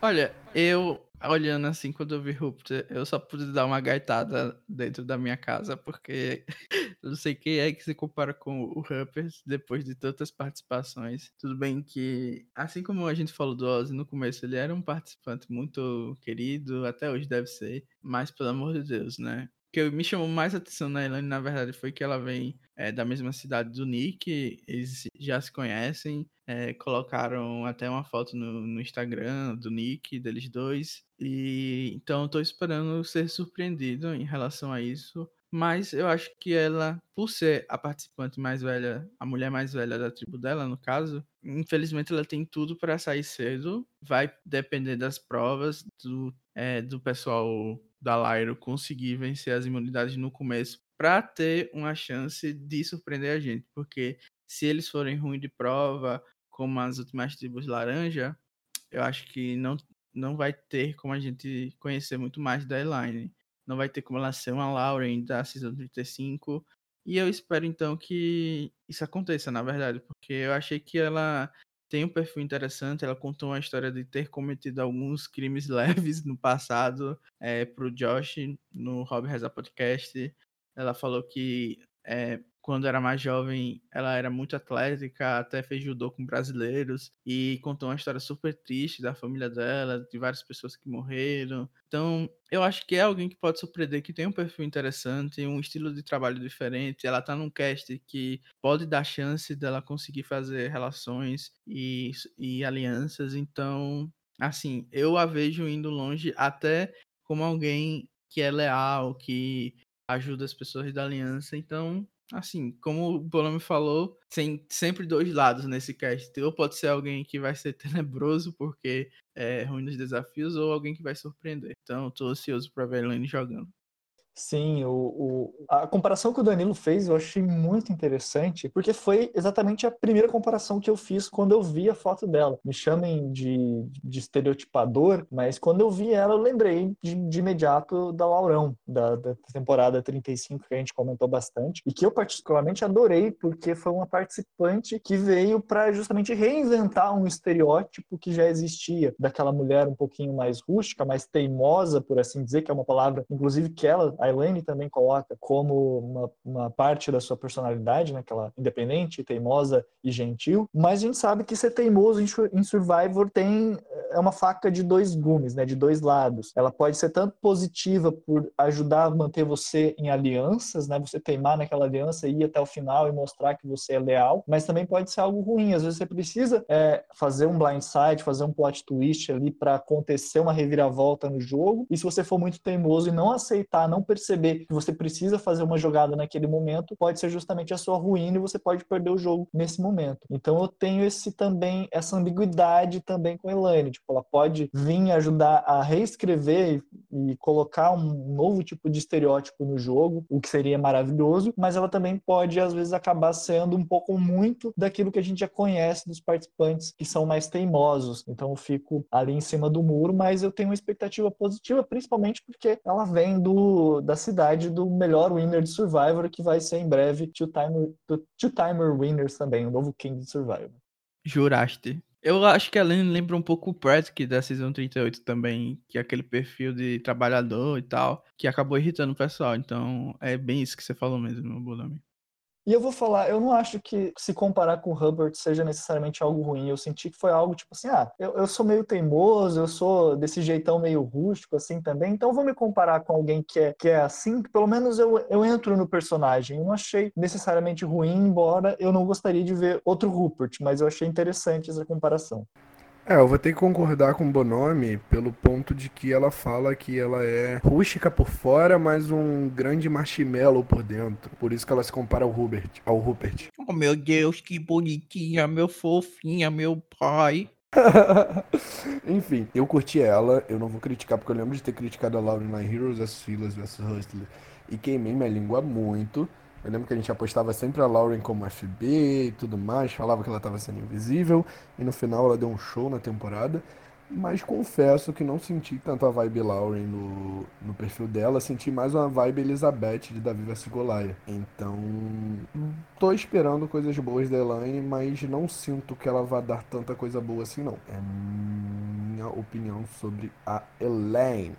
Olha, eu olhando assim quando eu vi Rupert, eu só pude dar uma gaitada dentro da minha casa, porque não sei quem é que se compara com o Rupert depois de tantas participações. Tudo bem que, assim como a gente falou do Ozzy no começo, ele era um participante muito querido, até hoje deve ser, mas pelo amor de Deus, né? O que me chamou mais atenção na Elaine, na verdade, foi que ela vem é, da mesma cidade do Nick, eles já se conhecem, é, colocaram até uma foto no, no, Instagram do Nick, deles dois, e então estou esperando ser surpreendido em relação a isso. Mas eu acho que ela, por ser a participante mais velha, a mulher mais velha da tribo dela, no caso, infelizmente ela tem tudo para sair cedo. Vai depender das provas, do, é, do pessoal da Lyro conseguir vencer as imunidades no começo para ter uma chance de surpreender a gente, porque se eles forem ruins de prova, como as últimas tribos laranja, eu acho que não, não vai ter como a gente conhecer muito mais da Elaine. Não vai ter como ela ser uma Lauren da Season 35. E eu espero então que isso aconteça, na verdade, porque eu achei que ela tem um perfil interessante. Ela contou uma história de ter cometido alguns crimes leves no passado é, pro Josh no Rob Reza Podcast. Ela falou que é, quando era mais jovem, ela era muito atlética, até fez judô com brasileiros e contou uma história super triste da família dela, de várias pessoas que morreram. Então, eu acho que é alguém que pode surpreender, que tem um perfil interessante, um estilo de trabalho diferente. Ela tá num cast que pode dar chance dela conseguir fazer relações e, e alianças. Então, assim, eu a vejo indo longe até como alguém que é leal, que ajuda as pessoas da aliança. Então, assim, como o Bolame falou, tem sempre dois lados nesse cast. Ou pode ser alguém que vai ser tenebroso porque é ruim nos desafios, ou alguém que vai surpreender. Então, tô ansioso para ver a Elaine jogando. Sim, o, o, a comparação que o Danilo fez eu achei muito interessante, porque foi exatamente a primeira comparação que eu fiz quando eu vi a foto dela. Me chamem de, de estereotipador, mas quando eu vi ela, eu lembrei de, de imediato da Laurão, da, da, temporada 35, que a gente comentou bastante, e que eu particularmente adorei, porque foi uma participante que veio para justamente reinventar um estereótipo que já existia, daquela mulher um pouquinho mais rústica, mais teimosa, por assim dizer, que é uma palavra, inclusive, que ela a Elaine também coloca como uma, uma parte da sua personalidade, né, aquela independente, teimosa e gentil, mas a gente sabe que ser teimoso em Survivor tem é uma faca de dois gumes, né, de dois lados. Ela pode ser tanto positiva por ajudar a manter você em alianças, né, você teimar naquela aliança e ir até o final e mostrar que você é leal, mas também pode ser algo ruim. Às vezes você precisa é, fazer um blindside, fazer um plot twist ali para acontecer uma reviravolta no jogo. E se você for muito teimoso e não aceitar, não perceber que você precisa fazer uma jogada naquele momento, pode ser justamente a sua ruína e você pode perder o jogo nesse momento. Então eu tenho esse também essa ambiguidade também com a Elaine, tipo, ela pode vir ajudar a reescrever e colocar um novo tipo de estereótipo no jogo, o que seria maravilhoso, mas ela também pode às vezes acabar sendo um pouco muito daquilo que a gente já conhece dos participantes que são mais teimosos. Então eu fico ali em cima do muro, mas eu tenho uma expectativa positiva, principalmente porque ela vem do da cidade do melhor winner de Survivor, que vai ser em breve Two-Timer two -timer Winners também, o novo King de Survivor. Juraste. Eu acho que a Lynn lembra um pouco o Pratic da Season 38 também, que é aquele perfil de trabalhador e tal, que acabou irritando o pessoal. Então, é bem isso que você falou mesmo, Bulami. E eu vou falar, eu não acho que se comparar com o Hubbard seja necessariamente algo ruim. Eu senti que foi algo tipo assim, ah, eu, eu sou meio teimoso, eu sou desse jeitão meio rústico assim também, então vou me comparar com alguém que é, que é assim, que pelo menos eu, eu entro no personagem. Eu não achei necessariamente ruim, embora eu não gostaria de ver outro Rupert, mas eu achei interessante essa comparação. É, eu vou ter que concordar com o Bonomi pelo ponto de que ela fala que ela é rústica por fora, mas um grande marshmallow por dentro. Por isso que ela se compara ao Rupert. Ao Rupert. Oh, meu Deus, que bonitinha, meu fofinha, meu pai. Enfim, eu curti ela, eu não vou criticar, porque eu lembro de ter criticado a Lauren na Heroes as Filas vs Hustler e queimei minha língua muito. Eu lembro que a gente apostava sempre a Lauren como FB e tudo mais, falava que ela estava sendo invisível, e no final ela deu um show na temporada. Mas confesso que não senti tanto a vibe Lauren no, no perfil dela, senti mais uma vibe Elizabeth de Davi vs. Então, tô esperando coisas boas da Elaine, mas não sinto que ela vá dar tanta coisa boa assim, não. É minha opinião sobre a Elaine.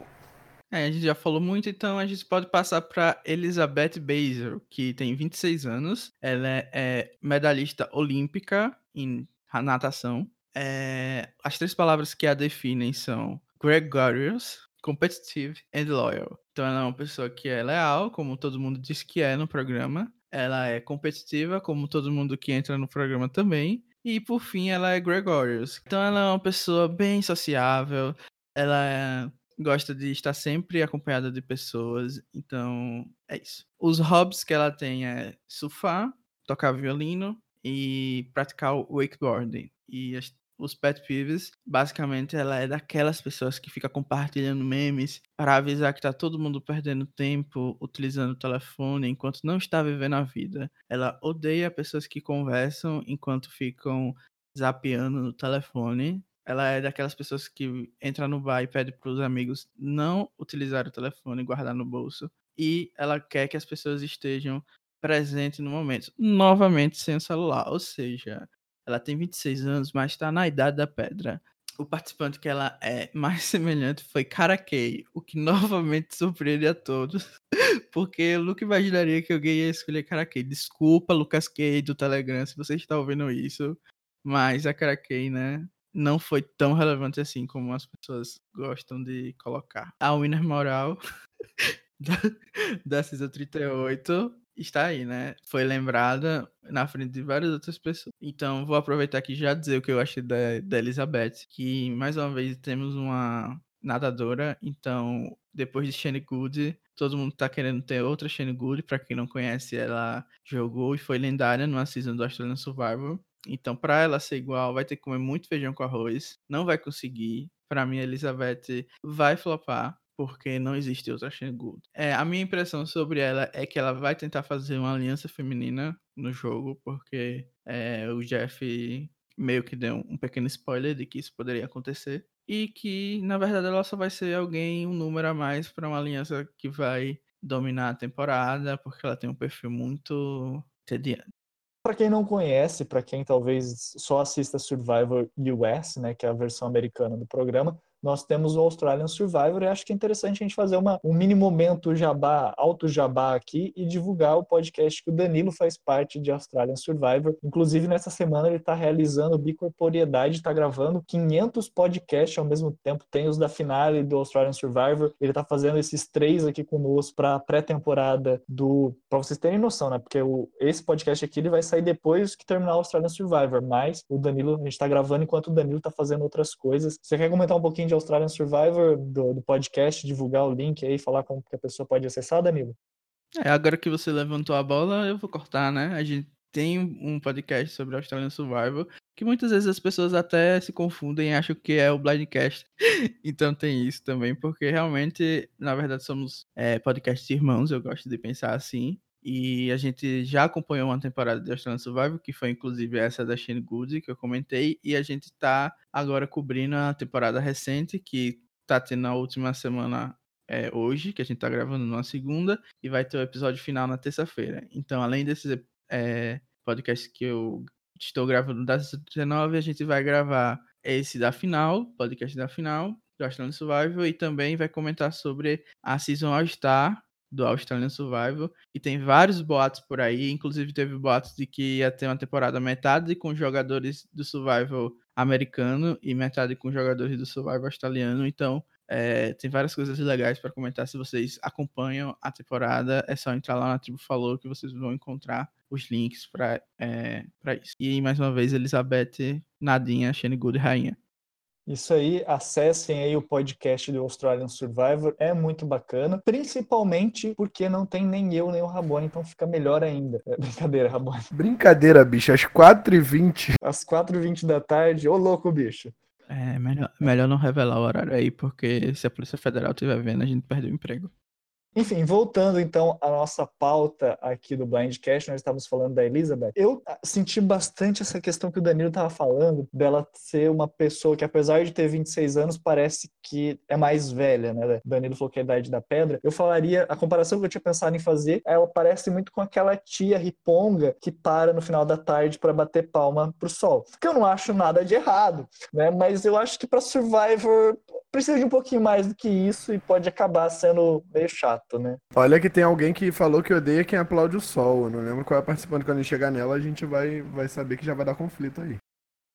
É, a gente já falou muito, então a gente pode passar para Elizabeth Baser, que tem 26 anos. Ela é, é medalhista olímpica em natação. É, as três palavras que a definem são gregarious, competitive and loyal. Então ela é uma pessoa que é leal, como todo mundo diz que é no programa. Ela é competitiva, como todo mundo que entra no programa também. E por fim, ela é gregarious. Então ela é uma pessoa bem sociável. Ela é gosta de estar sempre acompanhada de pessoas, então é isso. Os hobbies que ela tem é surfar, tocar violino e praticar o wakeboarding. E as, os pet peeves, basicamente ela é daquelas pessoas que fica compartilhando memes para avisar que tá todo mundo perdendo tempo utilizando o telefone enquanto não está vivendo a vida. Ela odeia pessoas que conversam enquanto ficam zapeando no telefone ela é daquelas pessoas que entra no bar e pede para os amigos não utilizar o telefone e guardar no bolso. E ela quer que as pessoas estejam presentes no momento. Novamente sem o celular. Ou seja, ela tem 26 anos, mas está na idade da pedra. O participante que ela é mais semelhante foi Karakei, o que novamente surpreende a todos. Porque eu nunca imaginaria que alguém ia escolher Karakei. Desculpa, Lucas Kay do Telegram, se você está ouvindo isso. Mas a Karakei, né? Não foi tão relevante assim como as pessoas gostam de colocar. A winner moral da, da Season 38 está aí, né? Foi lembrada na frente de várias outras pessoas. Então, vou aproveitar aqui já dizer o que eu achei da, da Elizabeth, que mais uma vez temos uma nadadora, então depois de Shane Good, todo mundo tá querendo ter outra Shane Good, para quem não conhece, ela jogou e foi lendária numa season do Australian Survivor. Então, para ela ser igual, vai ter que comer muito feijão com arroz. Não vai conseguir. Para mim, a Elizabeth vai flopar. Porque não existe outra Gould. É, a minha impressão sobre ela é que ela vai tentar fazer uma aliança feminina no jogo, porque é, o Jeff meio que deu um pequeno spoiler de que isso poderia acontecer. E que, na verdade, ela só vai ser alguém, um número a mais para uma aliança que vai dominar a temporada, porque ela tem um perfil muito. Para quem não conhece, para quem talvez só assista Survivor US, né, que é a versão americana do programa, nós temos o Australian Survivor e acho que é interessante a gente fazer uma, um mini momento jabá, alto jabá aqui e divulgar o podcast que o Danilo faz parte de Australian Survivor. Inclusive, nessa semana ele está realizando bicorporiedade, está gravando 500 podcasts ao mesmo tempo. Tem os da finale do Australian Survivor. Ele está fazendo esses três aqui conosco para a pré-temporada do... Para vocês terem noção, né? Porque o, esse podcast aqui ele vai sair depois que terminar o Australian Survivor, mas o Danilo, a gente está gravando enquanto o Danilo está fazendo outras coisas. Você quer comentar um pouquinho de de Australian Survivor, do, do podcast, divulgar o link aí, falar como que a pessoa pode acessar, Danilo? É, agora que você levantou a bola, eu vou cortar, né? A gente tem um podcast sobre Australian Survivor, que muitas vezes as pessoas até se confundem e acham que é o Blindcast. então tem isso também, porque realmente, na verdade, somos é, podcasts irmãos, eu gosto de pensar assim. E a gente já acompanhou uma temporada de Australian Survival, que foi inclusive essa da Shane Good, que eu comentei, e a gente está agora cobrindo a temporada recente, que está tendo a última semana é, hoje, que a gente está gravando numa segunda, e vai ter o episódio final na terça-feira. Então, além desses é, podcasts que eu estou gravando das 19, a gente vai gravar esse da final, podcast da final, do Australian Survival, e também vai comentar sobre a Season All Star do Australian Survival. E tem vários boatos por aí, inclusive teve boatos de que ia ter uma temporada metade com jogadores do Survival americano e metade com jogadores do Survival australiano. Então, é, tem várias coisas legais para comentar. Se vocês acompanham a temporada, é só entrar lá na Tribo Falou que vocês vão encontrar os links para é, isso. E mais uma vez, Elizabeth, Nadinha, Shane Good, Rainha. Isso aí, acessem aí o podcast do Australian Survivor, é muito bacana, principalmente porque não tem nem eu nem o Rabone, então fica melhor ainda. É, brincadeira, Rabone. Brincadeira, bicho, às 4h20. Às 4h20 da tarde, ô louco, bicho. É, melhor, melhor não revelar o horário aí, porque se a Polícia Federal estiver vendo, a gente perde o emprego. Enfim, voltando então à nossa pauta aqui do Blindcast, nós estávamos falando da Elizabeth. Eu ah, senti bastante essa questão que o Danilo estava falando, dela ser uma pessoa que, apesar de ter 26 anos, parece que é mais velha, né? O Danilo falou que é a idade da pedra. Eu falaria, a comparação que eu tinha pensado em fazer, ela parece muito com aquela tia riponga que para no final da tarde para bater palma pro sol. Que eu não acho nada de errado, né? Mas eu acho que para Survivor precisa de um pouquinho mais do que isso e pode acabar sendo meio chato, né? Olha que tem alguém que falou que odeia quem aplaude o sol. Eu não lembro qual é participante. Quando a gente chegar nela, a gente vai, vai saber que já vai dar conflito aí.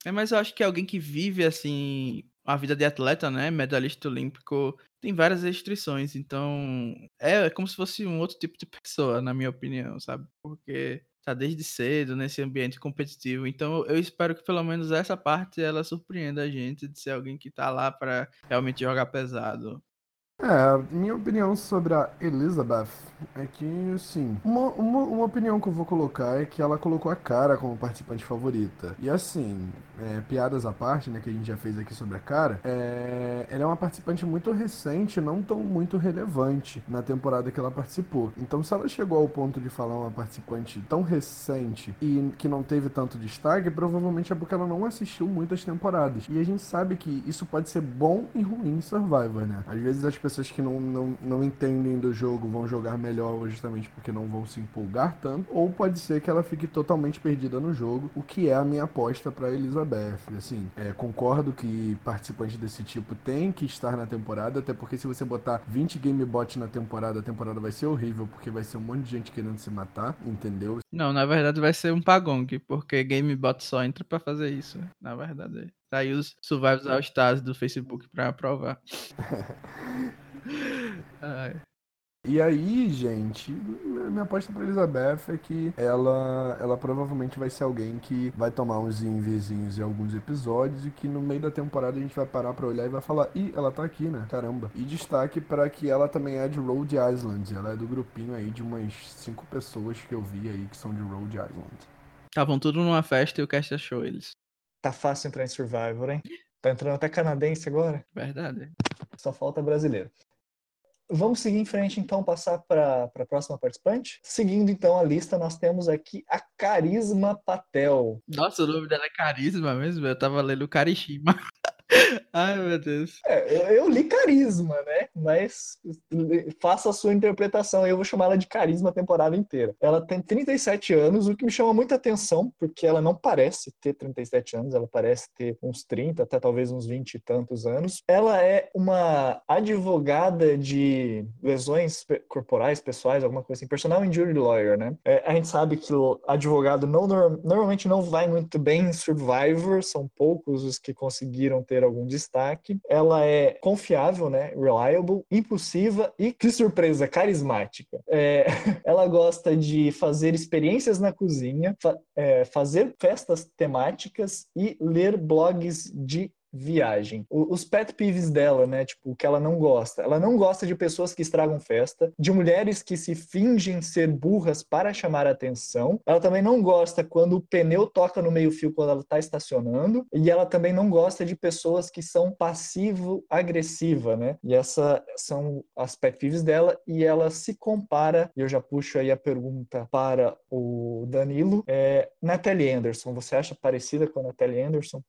É, mas eu acho que alguém que vive, assim, a vida de atleta, né? Medalhista olímpico, tem várias restrições. Então, é como se fosse um outro tipo de pessoa, na minha opinião, sabe? Porque tá desde cedo nesse ambiente competitivo. Então eu espero que pelo menos essa parte ela surpreenda a gente de ser alguém que tá lá para realmente jogar pesado. É, minha opinião sobre a Elizabeth é que, assim, uma, uma, uma, opinião que eu vou colocar é que ela colocou a cara como participante favorita. E assim, é, piadas à parte, né, que a gente já fez aqui sobre a cara, é, ela é uma participante muito recente, não tão muito relevante na temporada que ela participou. Então, se ela chegou ao ponto de falar uma participante tão recente e que não teve tanto destaque, provavelmente é porque ela não assistiu muitas temporadas. E a gente sabe que isso pode ser bom e ruim em Survivor, né? Às vezes as pessoas que não, não, não entendem do jogo vão jogar melhor justamente porque não vão se empolgar tanto, ou pode ser que ela fique totalmente perdida no jogo, o que é a minha aposta para Elizabeth. Assim, é, concordo que participantes desse tipo têm que estar na temporada, até porque se você botar 20 gamebot na temporada, a temporada vai ser horrível, porque vai ser um monte de gente querendo se matar, entendeu? Não, na verdade vai ser um pagong, porque gamebot só entra para fazer isso, na verdade. Tá aí os Survivors All Stars do Facebook para provar. Ai. E aí, gente, minha aposta pra Elizabeth é que ela, ela provavelmente vai ser alguém que vai tomar uns invezinhos em alguns episódios e que no meio da temporada a gente vai parar pra olhar e vai falar, ih, ela tá aqui, né? Caramba. E destaque para que ela também é de Rhode Island. Ela é do grupinho aí de umas cinco pessoas que eu vi aí que são de Rhode Island. Estavam tudo numa festa e o cast achou eles. Tá fácil entrar em Survivor, hein? Tá entrando até canadense agora. Verdade. Só falta brasileiro. Vamos seguir em frente, então, passar para a próxima participante. Seguindo, então, a lista, nós temos aqui a Carisma Patel. Nossa, o nome dela é Carisma mesmo? Eu tava lendo Karishima. Ai, meu Deus. É, eu, eu, li carisma, né? Mas faça a sua interpretação. Eu vou chamar ela de carisma a temporada inteira. Ela tem 37 anos, o que me chama muita atenção, porque ela não parece ter 37 anos, ela parece ter uns 30, até talvez uns 20 e tantos anos. Ela é uma advogada de lesões corporais, pessoais, alguma coisa assim, personal injury lawyer, né? É, a gente sabe que o advogado não, normalmente não vai muito bem em Survivor, são poucos os que conseguiram ter ter algum destaque. Ela é confiável, né? Reliable, impulsiva e, que surpresa, carismática. É, ela gosta de fazer experiências na cozinha, fa é, fazer festas temáticas e ler blogs de viagem. os pet peeves dela, né? Tipo, o que ela não gosta. Ela não gosta de pessoas que estragam festa, de mulheres que se fingem ser burras para chamar atenção. Ela também não gosta quando o pneu toca no meio-fio quando ela está estacionando. E ela também não gosta de pessoas que são passivo-agressiva, né? E essas são as pet peeves dela. E ela se compara, e eu já puxo aí a pergunta para o Danilo, é Natalie Anderson. Você acha parecida com a Natalie Anderson?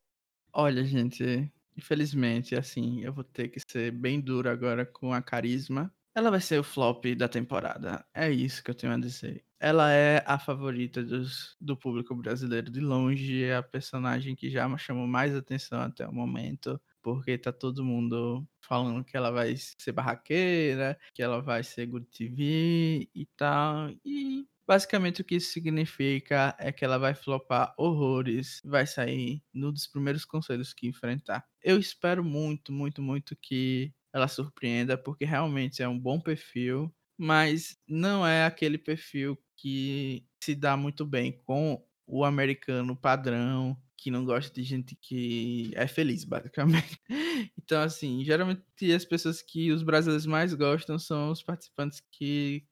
Olha, gente, infelizmente, assim, eu vou ter que ser bem duro agora com a carisma. Ela vai ser o flop da temporada. É isso que eu tenho a dizer. Ela é a favorita dos, do público brasileiro de longe, é a personagem que já chamou mais atenção até o momento. porque tá todo mundo falando que ela vai ser barraqueira, que ela vai ser good TV e tal. E basicamente o que isso significa é que ela vai flopar horrores, vai sair num dos primeiros conselhos que enfrentar. Eu espero muito, muito, muito que ela surpreenda, porque realmente é um bom perfil, mas não é aquele perfil que se dá muito bem com o americano padrão, que não gosta de gente que é feliz, basicamente. Então, assim, geralmente as pessoas que os brasileiros mais gostam são os participantes que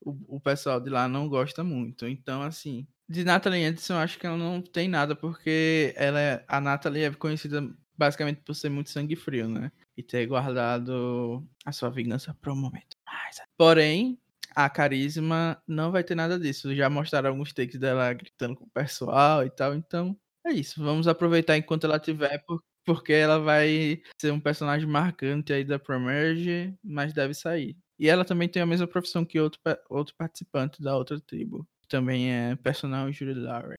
o, o pessoal de lá não gosta muito. Então, assim, de Natalie Anderson, acho que ela não tem nada, porque ela é, a Natalie é conhecida basicamente por ser muito sangue frio, né? E ter guardado a sua vingança para o momento. Mas, porém, a Carisma não vai ter nada disso. Já mostraram alguns takes dela gritando com o pessoal e tal. Então, é isso. Vamos aproveitar enquanto ela tiver, porque ela vai ser um personagem marcante aí da Promerge, mas deve sair. E ela também tem a mesma profissão que outro, outro participante da outra tribo. Que também é personal Larry.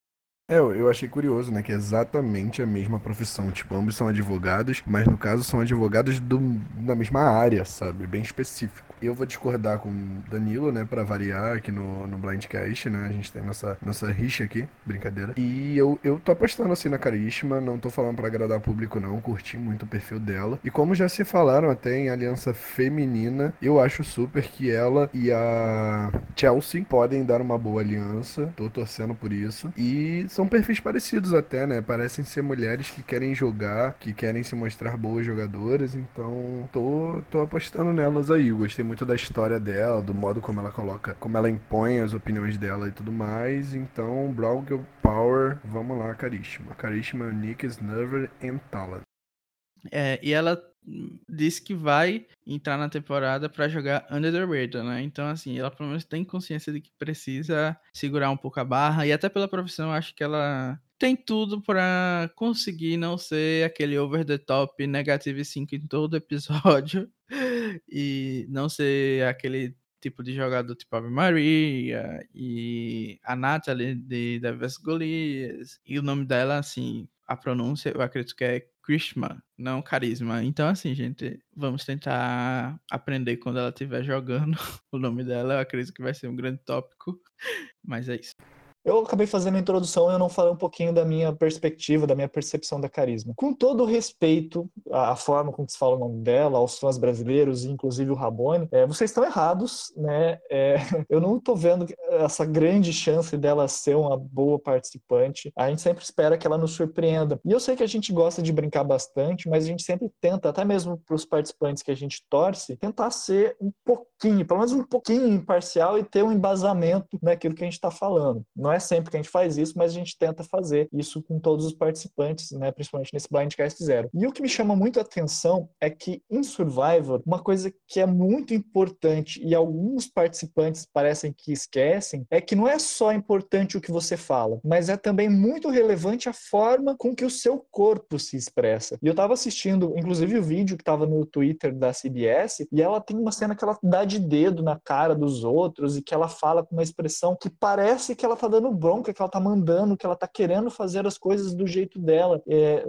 É, eu achei curioso, né? Que é exatamente a mesma profissão. Tipo, ambos são advogados, mas no caso são advogados do, da mesma área, sabe? Bem específico. Eu vou discordar com Danilo, né? Pra variar aqui no, no Blindcast, né? A gente tem nossa, nossa rixa aqui, brincadeira. E eu, eu tô apostando assim na Carisma, não tô falando para agradar o público, não. Curti muito o perfil dela. E como já se falaram até em aliança feminina, eu acho super que ela e a Chelsea podem dar uma boa aliança. Tô torcendo por isso. E são perfis parecidos até, né? Parecem ser mulheres que querem jogar, que querem se mostrar boas jogadoras, então tô, tô apostando nelas aí. Gostei muito da história dela, do modo como ela coloca, como ela impõe as opiniões dela e tudo mais. Então, Girl Power, vamos lá, Carisma. Carisma, Nick, Snover e Talent. É, e ela disse que vai entrar na temporada para jogar Under the Radar, né? Então, assim, ela pelo menos tem consciência de que precisa segurar um pouco a barra e até pela profissão, acho que ela tem tudo para conseguir não ser aquele over the top negative 5 em todo episódio e não ser aquele tipo de jogador tipo Ave Maria e a Natalie de Davis Golias e o nome dela, assim, a pronúncia eu acredito que é Krishma, não carisma. Então, assim, gente, vamos tentar aprender quando ela estiver jogando o nome dela. Eu acredito que vai ser um grande tópico, mas é isso. Eu acabei fazendo a introdução e eu não falei um pouquinho da minha perspectiva, da minha percepção da carisma. Com todo o respeito à forma com que se fala o nome dela, aos fãs brasileiros, inclusive o Rabone, é, vocês estão errados, né? É, eu não estou vendo essa grande chance dela ser uma boa participante. A gente sempre espera que ela nos surpreenda. E eu sei que a gente gosta de brincar bastante, mas a gente sempre tenta, até mesmo para os participantes que a gente torce, tentar ser um pouquinho, pelo menos um pouquinho imparcial e ter um embasamento naquilo que a gente está falando. Não é é sempre que a gente faz isso, mas a gente tenta fazer isso com todos os participantes, né, principalmente nesse Blindcast Zero. E o que me chama muito a atenção é que em Survivor, uma coisa que é muito importante e alguns participantes parecem que esquecem, é que não é só importante o que você fala, mas é também muito relevante a forma com que o seu corpo se expressa. E eu estava assistindo, inclusive, o vídeo que estava no Twitter da CBS, e ela tem uma cena que ela dá de dedo na cara dos outros e que ela fala com uma expressão que parece que ela está dando bronca, que ela tá mandando, que ela tá querendo fazer as coisas do jeito dela. É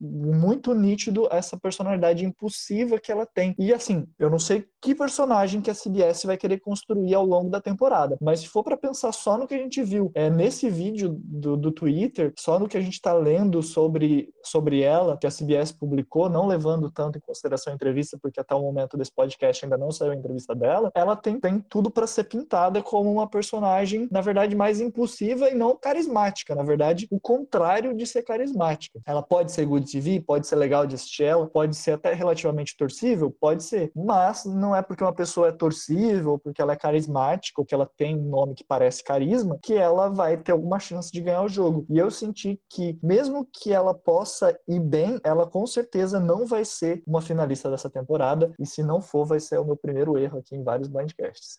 muito nítido essa personalidade impulsiva que ela tem. E assim, eu não sei que personagem que a CBS vai querer construir ao longo da temporada, mas se for para pensar só no que a gente viu é, nesse vídeo do, do Twitter, só no que a gente tá lendo sobre, sobre ela, que a CBS publicou, não levando tanto em consideração a entrevista, porque até o momento desse podcast ainda não saiu a entrevista dela, ela tem, tem tudo para ser pintada como uma personagem, na verdade, mais impulsiva e não carismática. Na verdade, o contrário de ser carismática. Ela pode ser good TV, pode ser legal de assistir ela, pode ser até relativamente torcível, pode ser. Mas não é porque uma pessoa é torcível, porque ela é carismática, ou que ela tem um nome que parece carisma, que ela vai ter alguma chance de ganhar o jogo. E eu senti que, mesmo que ela possa ir bem, ela com certeza não vai ser uma finalista dessa temporada. E se não for, vai ser o meu primeiro erro aqui em vários blindcasts.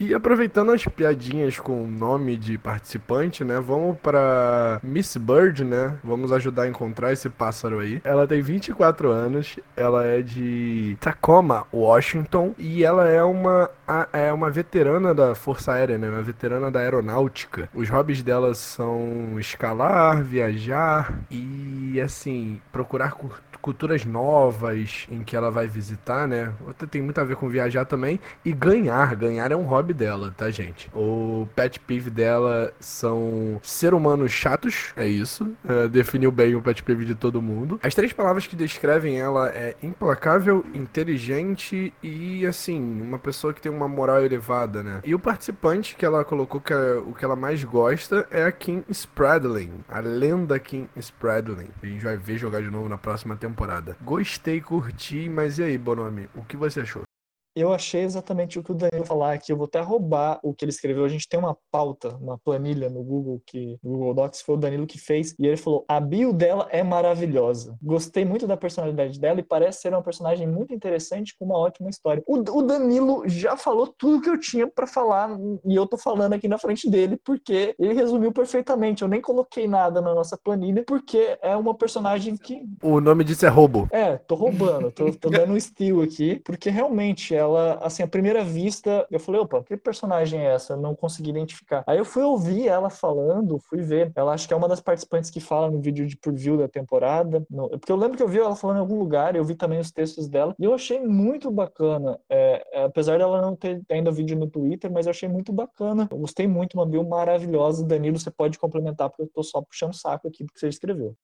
E aproveitando as piadinhas com o nome de participante, né? Vamos para Miss Bird, né? Vamos ajudar a encontrar esse pássaro aí. Ela tem 24 anos, ela é de Tacoma, Washington, e ela é uma, é uma veterana da Força Aérea, né? Uma veterana da aeronáutica. Os hobbies dela são escalar, viajar e e assim, procurar culturas novas em que ela vai visitar, né? Tem muito a ver com viajar também. E ganhar. Ganhar é um hobby dela, tá, gente? O pet peeve dela são ser humanos chatos, é isso. É, definiu bem o pet peeve de todo mundo. As três palavras que descrevem ela é implacável, inteligente e, assim, uma pessoa que tem uma moral elevada, né? E o participante que ela colocou que é, o que ela mais gosta é a Kim Spradlin, a lenda Kim Spradlin. A gente vai ver jogar de novo na próxima temporada. Gostei, curti, mas e aí, Bonomi, o que você achou? Eu achei exatamente o que o Danilo falar aqui. Eu vou até roubar o que ele escreveu. A gente tem uma pauta, uma planilha no Google que no Google Docs foi o Danilo que fez e ele falou: "A bio dela é maravilhosa. Gostei muito da personalidade dela e parece ser uma personagem muito interessante com uma ótima história". O, o Danilo já falou tudo que eu tinha para falar e eu tô falando aqui na frente dele porque ele resumiu perfeitamente. Eu nem coloquei nada na nossa planilha porque é uma personagem que O nome disso é roubo. É, tô roubando, tô, tô dando um steal aqui, porque realmente ela, assim, à primeira vista, eu falei, opa, que personagem é essa? Eu não consegui identificar. Aí eu fui ouvir ela falando, fui ver. Ela acho que é uma das participantes que fala no vídeo de preview da temporada. No, porque eu lembro que eu vi ela falando em algum lugar, eu vi também os textos dela, e eu achei muito bacana. É, é, apesar dela não ter ainda vídeo no Twitter, mas eu achei muito bacana. Eu gostei muito, uma bio maravilhosa. Danilo, você pode complementar, porque eu tô só puxando saco aqui porque você escreveu.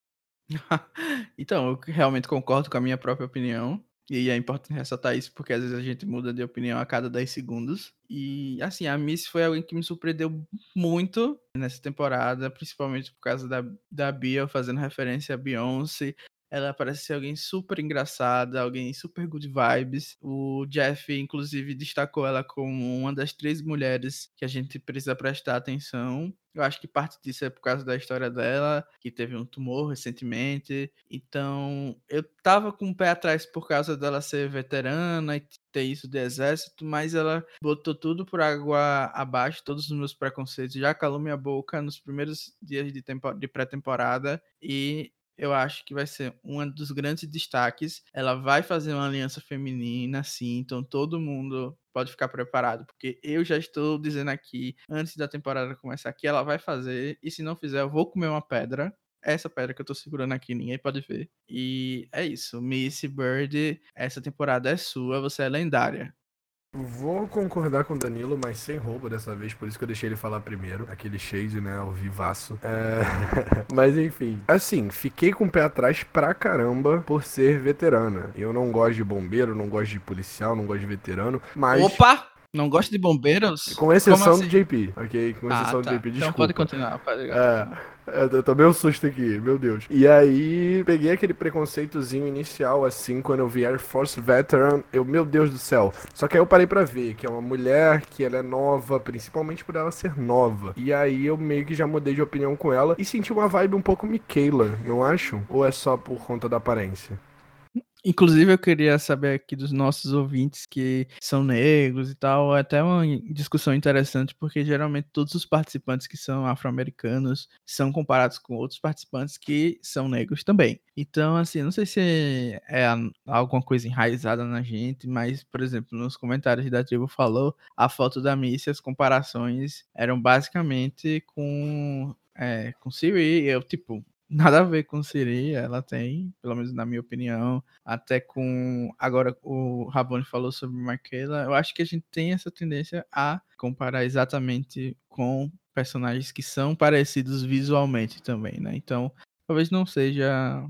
então, eu realmente concordo com a minha própria opinião. E é importante ressaltar isso porque às vezes a gente muda de opinião a cada 10 segundos. E assim, a Miss foi alguém que me surpreendeu muito nessa temporada, principalmente por causa da, da Bia fazendo referência a Beyoncé. Ela parece ser alguém super engraçada, alguém super good vibes. O Jeff, inclusive, destacou ela como uma das três mulheres que a gente precisa prestar atenção. Eu acho que parte disso é por causa da história dela, que teve um tumor recentemente. Então, eu tava com o pé atrás por causa dela ser veterana e ter isso do exército, mas ela botou tudo por água abaixo, todos os meus preconceitos, já calou minha boca nos primeiros dias de, de pré-temporada e eu acho que vai ser um dos grandes destaques. Ela vai fazer uma aliança feminina, sim, então todo mundo pode ficar preparado, porque eu já estou dizendo aqui, antes da temporada começar, que ela vai fazer, e se não fizer, eu vou comer uma pedra. Essa pedra que eu tô segurando aqui, ninguém pode ver. E é isso. Missy Bird, essa temporada é sua, você é lendária. Vou concordar com o Danilo, mas sem roubo dessa vez, por isso que eu deixei ele falar primeiro. Aquele shade, né, ao vivaço. É... mas enfim, assim, fiquei com o pé atrás pra caramba por ser veterana. Eu não gosto de bombeiro, não gosto de policial, não gosto de veterano, mas... Opa! Não gosta de bombeiros? Com exceção assim? do JP, ok? Com ah, exceção tá. do JP, desculpa. Então pode continuar, pode é, eu tomei um susto aqui, meu Deus. E aí, peguei aquele preconceitozinho inicial, assim, quando eu vi Air Force Veteran, eu, meu Deus do céu. Só que aí eu parei pra ver que é uma mulher, que ela é nova, principalmente por ela ser nova. E aí eu meio que já mudei de opinião com ela e senti uma vibe um pouco Michaela, não acho? Ou é só por conta da aparência? Inclusive, eu queria saber aqui dos nossos ouvintes que são negros e tal, é até uma discussão interessante, porque geralmente todos os participantes que são afro-americanos são comparados com outros participantes que são negros também. Então, assim, não sei se é alguma coisa enraizada na gente, mas, por exemplo, nos comentários da tribo falou, a foto da Missy, as comparações eram basicamente com é, com Siri, eu, tipo, nada a ver com Siri, ela tem, pelo menos na minha opinião, até com agora o Rabone falou sobre Marquela, eu acho que a gente tem essa tendência a comparar exatamente com personagens que são parecidos visualmente também, né? Então, talvez não seja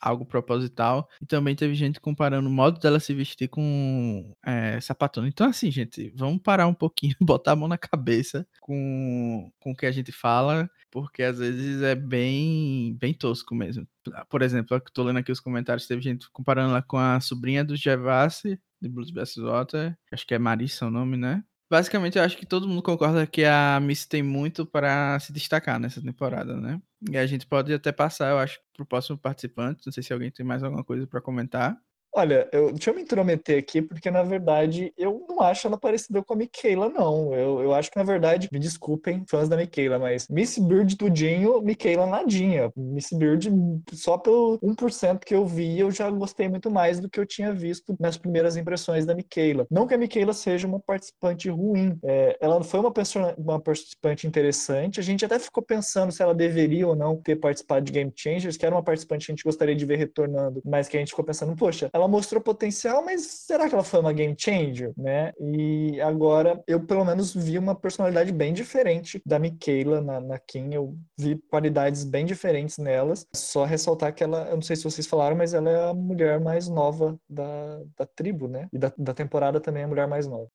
algo proposital. E também teve gente comparando o modo dela se vestir com é, sapatona. Então, assim, gente, vamos parar um pouquinho, botar a mão na cabeça com, com o que a gente fala, porque às vezes é bem, bem tosco mesmo. Por exemplo, eu tô lendo aqui os comentários, teve gente comparando ela com a sobrinha do Gervassi, de Blues Bass Water, acho que é Marissa o nome, né? Basicamente, eu acho que todo mundo concorda que a Miss tem muito para se destacar nessa temporada, né? E a gente pode até passar, eu acho, pro próximo participante. Não sei se alguém tem mais alguma coisa para comentar. Olha, eu, deixa eu me intrometer aqui, porque na verdade eu não acho ela parecida com a Michaela, não. Eu, eu acho que na verdade, me desculpem, fãs da Michaela, mas Miss Bird tudinho, Michaela nadinha. Miss Bird, só pelo 1% que eu vi, eu já gostei muito mais do que eu tinha visto nas primeiras impressões da Michaela. Não que a Michaela seja uma participante ruim, é, ela foi uma, pessoa, uma participante interessante. A gente até ficou pensando se ela deveria ou não ter participado de Game Changers, que era uma participante que a gente gostaria de ver retornando, mas que a gente ficou pensando, poxa, ela ela mostrou potencial, mas será que ela foi uma game changer, né? E agora eu pelo menos vi uma personalidade bem diferente da Michaela na, na Kim. Eu vi qualidades bem diferentes nelas. Só ressaltar que ela, eu não sei se vocês falaram, mas ela é a mulher mais nova da, da tribo, né? E da, da temporada também é a mulher mais nova.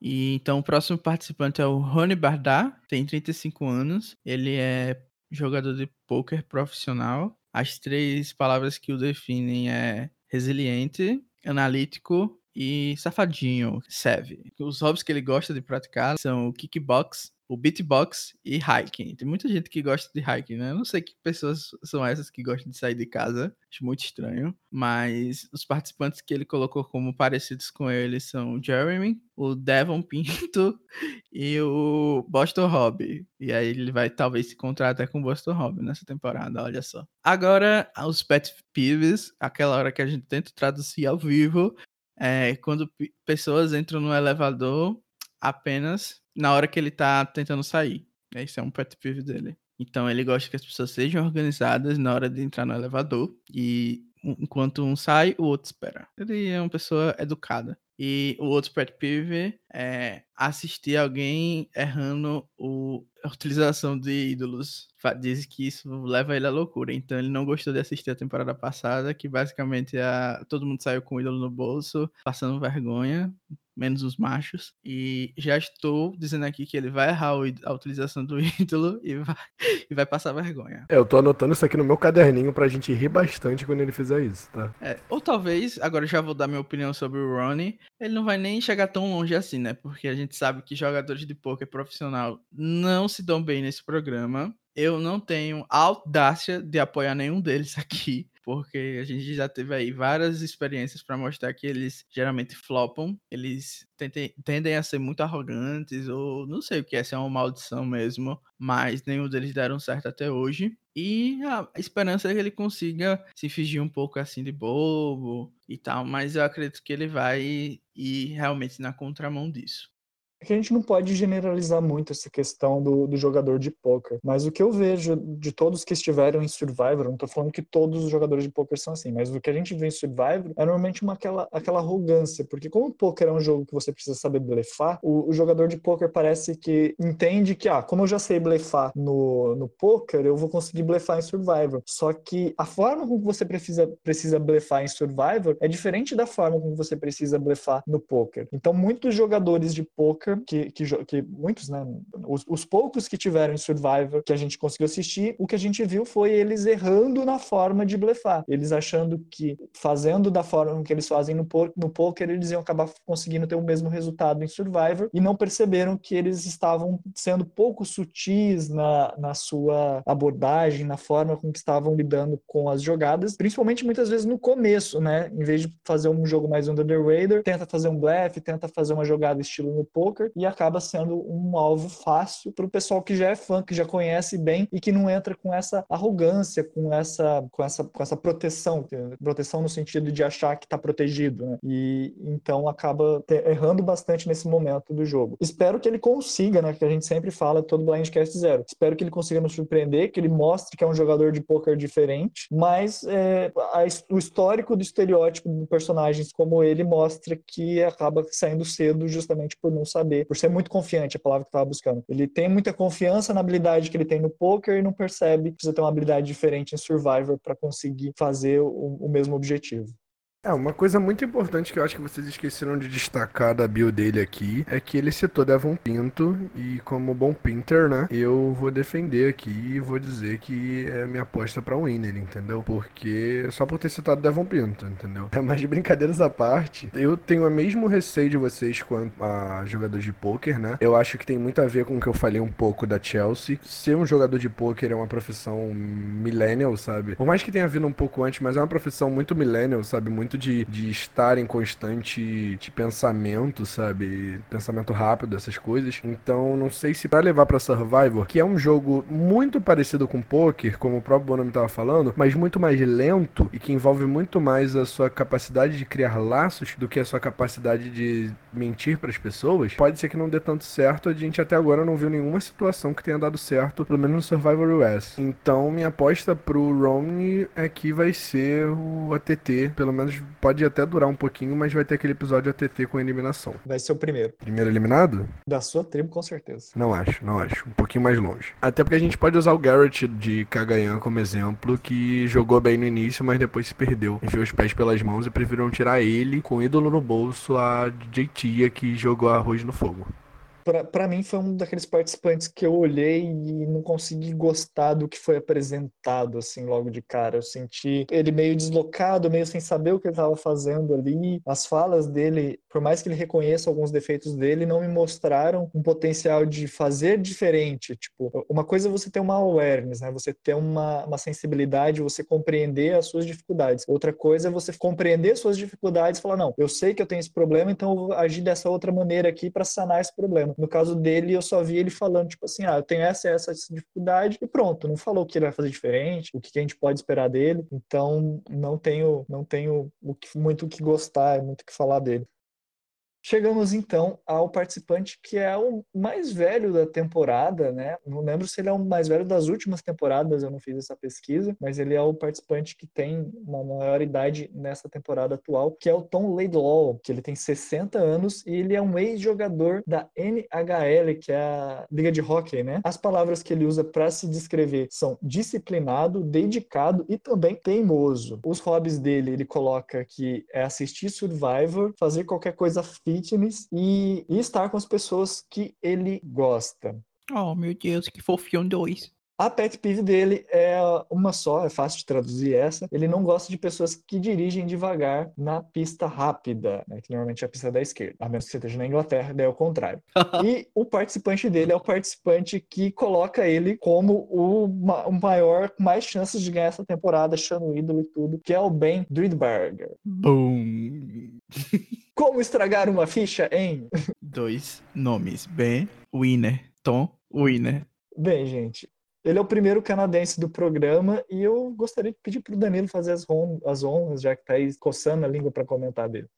E então o próximo participante é o Rony Bardar, tem 35 anos. Ele é jogador de poker profissional. As três palavras que o definem é resiliente, analítico e safadinho, serve. Os hobbies que ele gosta de praticar são o kickbox, o beatbox e hiking. Tem muita gente que gosta de hiking, né? Eu não sei que pessoas são essas que gostam de sair de casa. Acho muito estranho. Mas os participantes que ele colocou como parecidos com ele são o Jeremy, o Devon Pinto e o Boston Hobby. E aí ele vai talvez se encontrar até com o Boston Hobby nessa temporada, olha só. Agora, os pet peeves, aquela hora que a gente tenta traduzir ao vivo, é quando pessoas entram no elevador apenas na hora que ele tá tentando sair. Esse é um pet peeve dele. Então ele gosta que as pessoas sejam organizadas na hora de entrar no elevador e enquanto um sai, o outro espera. Ele é uma pessoa educada. E o outro pet peeve é assistir alguém errando o, a utilização de ídolos. Diz que isso leva ele à loucura. Então ele não gostou de assistir a temporada passada, que basicamente a, todo mundo saiu com o ídolo no bolso, passando vergonha menos os machos. E já estou dizendo aqui que ele vai errar a utilização do ídolo e vai, e vai passar vergonha. É, eu tô anotando isso aqui no meu caderninho pra gente rir bastante quando ele fizer isso, tá? É, ou talvez, agora já vou dar minha opinião sobre o Ronnie, ele não vai nem chegar tão longe assim, né? Porque a gente sabe que jogadores de poker profissional não se dão bem nesse programa. Eu não tenho audácia de apoiar nenhum deles aqui porque a gente já teve aí várias experiências para mostrar que eles geralmente flopam, eles tentem, tendem a ser muito arrogantes, ou não sei o que é, se é uma maldição mesmo, mas nenhum deles deram certo até hoje. E a esperança é que ele consiga se fingir um pouco assim de bobo e tal, mas eu acredito que ele vai ir realmente na contramão disso é que a gente não pode generalizar muito essa questão do, do jogador de poker, mas o que eu vejo de todos que estiveram em Survivor, não estou falando que todos os jogadores de poker são assim, mas o que a gente vê em Survivor é normalmente uma, aquela, aquela arrogância, porque como o poker é um jogo que você precisa saber blefar, o, o jogador de poker parece que entende que, ah, como eu já sei blefar no, no poker, eu vou conseguir blefar em Survivor. Só que a forma como você precisa, precisa blefar em Survivor é diferente da forma como você precisa blefar no poker. Então, muitos jogadores de poker que, que, que muitos, né, os, os, poucos que tiveram em Survivor que a gente conseguiu assistir, o que a gente viu foi eles errando na forma de blefar. Eles achando que fazendo da forma que eles fazem no, no poker, eles iam acabar conseguindo ter o mesmo resultado em Survivor e não perceberam que eles estavam sendo pouco sutis na, na sua abordagem, na forma com que estavam lidando com as jogadas, principalmente muitas vezes no começo, né? Em vez de fazer um jogo mais under the radar, tenta fazer um blefe, tenta fazer uma jogada estilo no poker, e acaba sendo um alvo fácil para o pessoal que já é fã, que já conhece bem e que não entra com essa arrogância, com essa, com essa, com essa proteção, proteção no sentido de achar que está protegido, né? E então acaba errando bastante nesse momento do jogo. Espero que ele consiga, né? Que a gente sempre fala todo Blindcast Zero. Espero que ele consiga nos surpreender, que ele mostre que é um jogador de poker diferente, mas é, a, o histórico do estereótipo de personagens como ele mostra que acaba saindo cedo justamente por não saber por ser muito confiante, a palavra que eu estava buscando. Ele tem muita confiança na habilidade que ele tem no poker e não percebe que precisa ter uma habilidade diferente em Survivor para conseguir fazer o, o mesmo objetivo. É, uma coisa muito importante que eu acho que vocês esqueceram de destacar da bio dele aqui é que ele citou Devon Pinto e como bom Pinter, né, eu vou defender aqui e vou dizer que é minha aposta pra winner, entendeu? Porque só por ter citado Devon Pinto, entendeu? É de brincadeiras à parte, eu tenho o mesmo receio de vocês quanto a jogadores de poker, né? Eu acho que tem muito a ver com o que eu falei um pouco da Chelsea. Ser um jogador de poker é uma profissão millennial, sabe? Por mais que tenha vindo um pouco antes, mas é uma profissão muito millennial, sabe? Muito muito de, de estar em constante de pensamento, sabe? Pensamento rápido, essas coisas. Então, não sei se para levar para Survivor, que é um jogo muito parecido com Poker, como o próprio Bonami estava falando, mas muito mais lento e que envolve muito mais a sua capacidade de criar laços do que a sua capacidade de mentir para as pessoas, pode ser que não dê tanto certo. A gente até agora não viu nenhuma situação que tenha dado certo, pelo menos no Survivor US. Então, minha aposta pro Romney é que vai ser o ATT. Pelo menos pode até durar um pouquinho, mas vai ter aquele episódio ATT com eliminação. Vai ser o primeiro. Primeiro eliminado? Da sua tribo, com certeza. Não acho, não acho. Um pouquinho mais longe. Até porque a gente pode usar o Garrett de Kagayan como exemplo, que jogou bem no início, mas depois se perdeu. Enfiou os pés pelas mãos e preferiram tirar ele com o ídolo no bolso a JT que jogou arroz no fogo para mim foi um daqueles participantes que eu olhei e não consegui gostar do que foi apresentado assim logo de cara. Eu senti ele meio deslocado, meio sem saber o que ele estava fazendo ali. As falas dele, por mais que ele reconheça alguns defeitos dele, não me mostraram um potencial de fazer diferente. Tipo, uma coisa é você ter uma awareness, né? Você ter uma, uma sensibilidade, você compreender as suas dificuldades. Outra coisa é você compreender suas dificuldades e falar, não, eu sei que eu tenho esse problema, então eu vou agir dessa outra maneira aqui para sanar esse problema. No caso dele, eu só vi ele falando, tipo assim, ah, eu tenho essa essa, essa dificuldade, e pronto, não falou o que ele vai fazer diferente, o que a gente pode esperar dele. Então, não tenho, não tenho muito o que gostar, muito o que falar dele. Chegamos então ao participante que é o mais velho da temporada, né? Não lembro se ele é o mais velho das últimas temporadas, eu não fiz essa pesquisa, mas ele é o participante que tem uma maior idade nessa temporada atual, que é o Tom Laidlaw, que ele tem 60 anos e ele é um ex-jogador da NHL, que é a liga de hockey, né? As palavras que ele usa para se descrever são disciplinado, dedicado e também teimoso. Os hobbies dele, ele coloca que é assistir Survivor, fazer qualquer coisa fitness e, e estar com as pessoas que ele gosta. Oh, meu Deus, que fofinho dois. A pet peeve dele é uma só, é fácil de traduzir essa. Ele não gosta de pessoas que dirigem devagar na pista rápida, né, que normalmente é a pista da esquerda, a menos que você esteja na Inglaterra, daí é o contrário. e o participante dele é o participante que coloca ele como o, o maior, com mais chances de ganhar essa temporada, achando ídolo e tudo, que é o Ben Dridberger. Boom! Como estragar uma ficha em? Dois nomes: Ben Winner, Tom Winner. Bem, gente, ele é o primeiro canadense do programa e eu gostaria de pedir para o Danilo fazer as, as honras, já que está aí coçando a língua para comentar dele.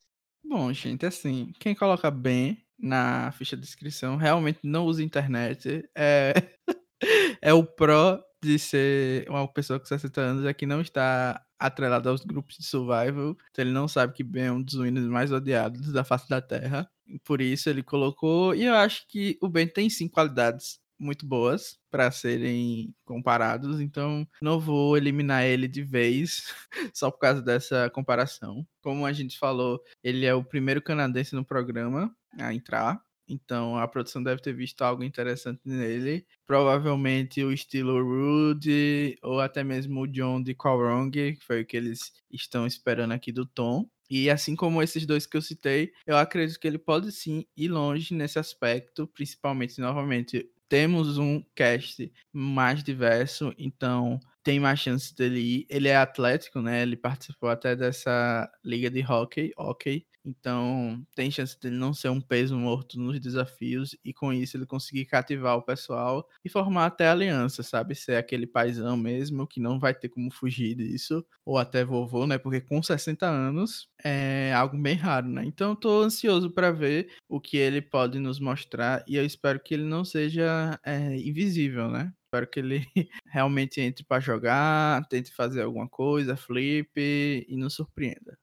Bom, gente, assim, quem coloca bem na ficha de descrição realmente não usa internet. É, é o pró de ser uma pessoa com 60 anos é que não está atrelado aos grupos de survival. Então ele não sabe que Ben é um dos winners mais odiados da face da Terra. Por isso ele colocou. E eu acho que o Ben tem sim qualidades muito boas para serem comparados, então não vou eliminar ele de vez só por causa dessa comparação. Como a gente falou, ele é o primeiro canadense no programa a entrar, então a produção deve ter visto algo interessante nele. Provavelmente o estilo Rude ou até mesmo o John de Kwalrong, que foi o que eles estão esperando aqui do Tom. E assim como esses dois que eu citei, eu acredito que ele pode sim ir longe nesse aspecto, principalmente novamente temos um cast mais diverso, então tem mais chance dele ir. Ele é atlético, né? Ele participou até dessa liga de hockey, ok. Então, tem chance dele não ser um peso morto nos desafios e com isso ele conseguir cativar o pessoal e formar até aliança, sabe? Ser aquele paizão mesmo que não vai ter como fugir disso, ou até vovô, né? Porque com 60 anos é algo bem raro, né? Então, tô ansioso para ver o que ele pode nos mostrar e eu espero que ele não seja é, invisível, né? Espero que ele realmente entre para jogar, tente fazer alguma coisa, flip e nos surpreenda.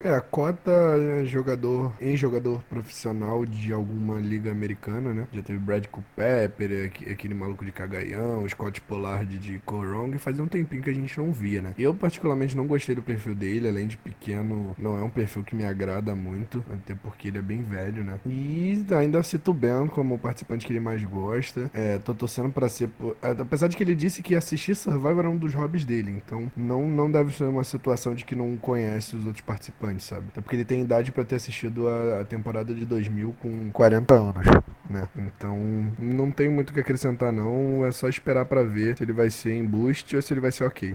É, a cota é jogador, em jogador profissional de alguma liga americana, né? Já teve Brad Culpepper, aquele maluco de Cagaião, Scott Pollard de Corong, fazia um tempinho que a gente não via, né? Eu particularmente não gostei do perfil dele, além de pequeno, não é um perfil que me agrada muito, até porque ele é bem velho, né? E ainda cito o Ben como o participante que ele mais gosta. É, tô torcendo para ser, é, apesar de que ele disse que assistir Survivor era um dos hobbies dele, então não, não deve ser uma situação de que não conhece os outros participantes sabe? Até porque ele tem idade para ter assistido a, a, temporada de 2000 com 40 anos, né? Então, não tem muito o que acrescentar não, é só esperar para ver se ele vai ser em boost ou se ele vai ser ok.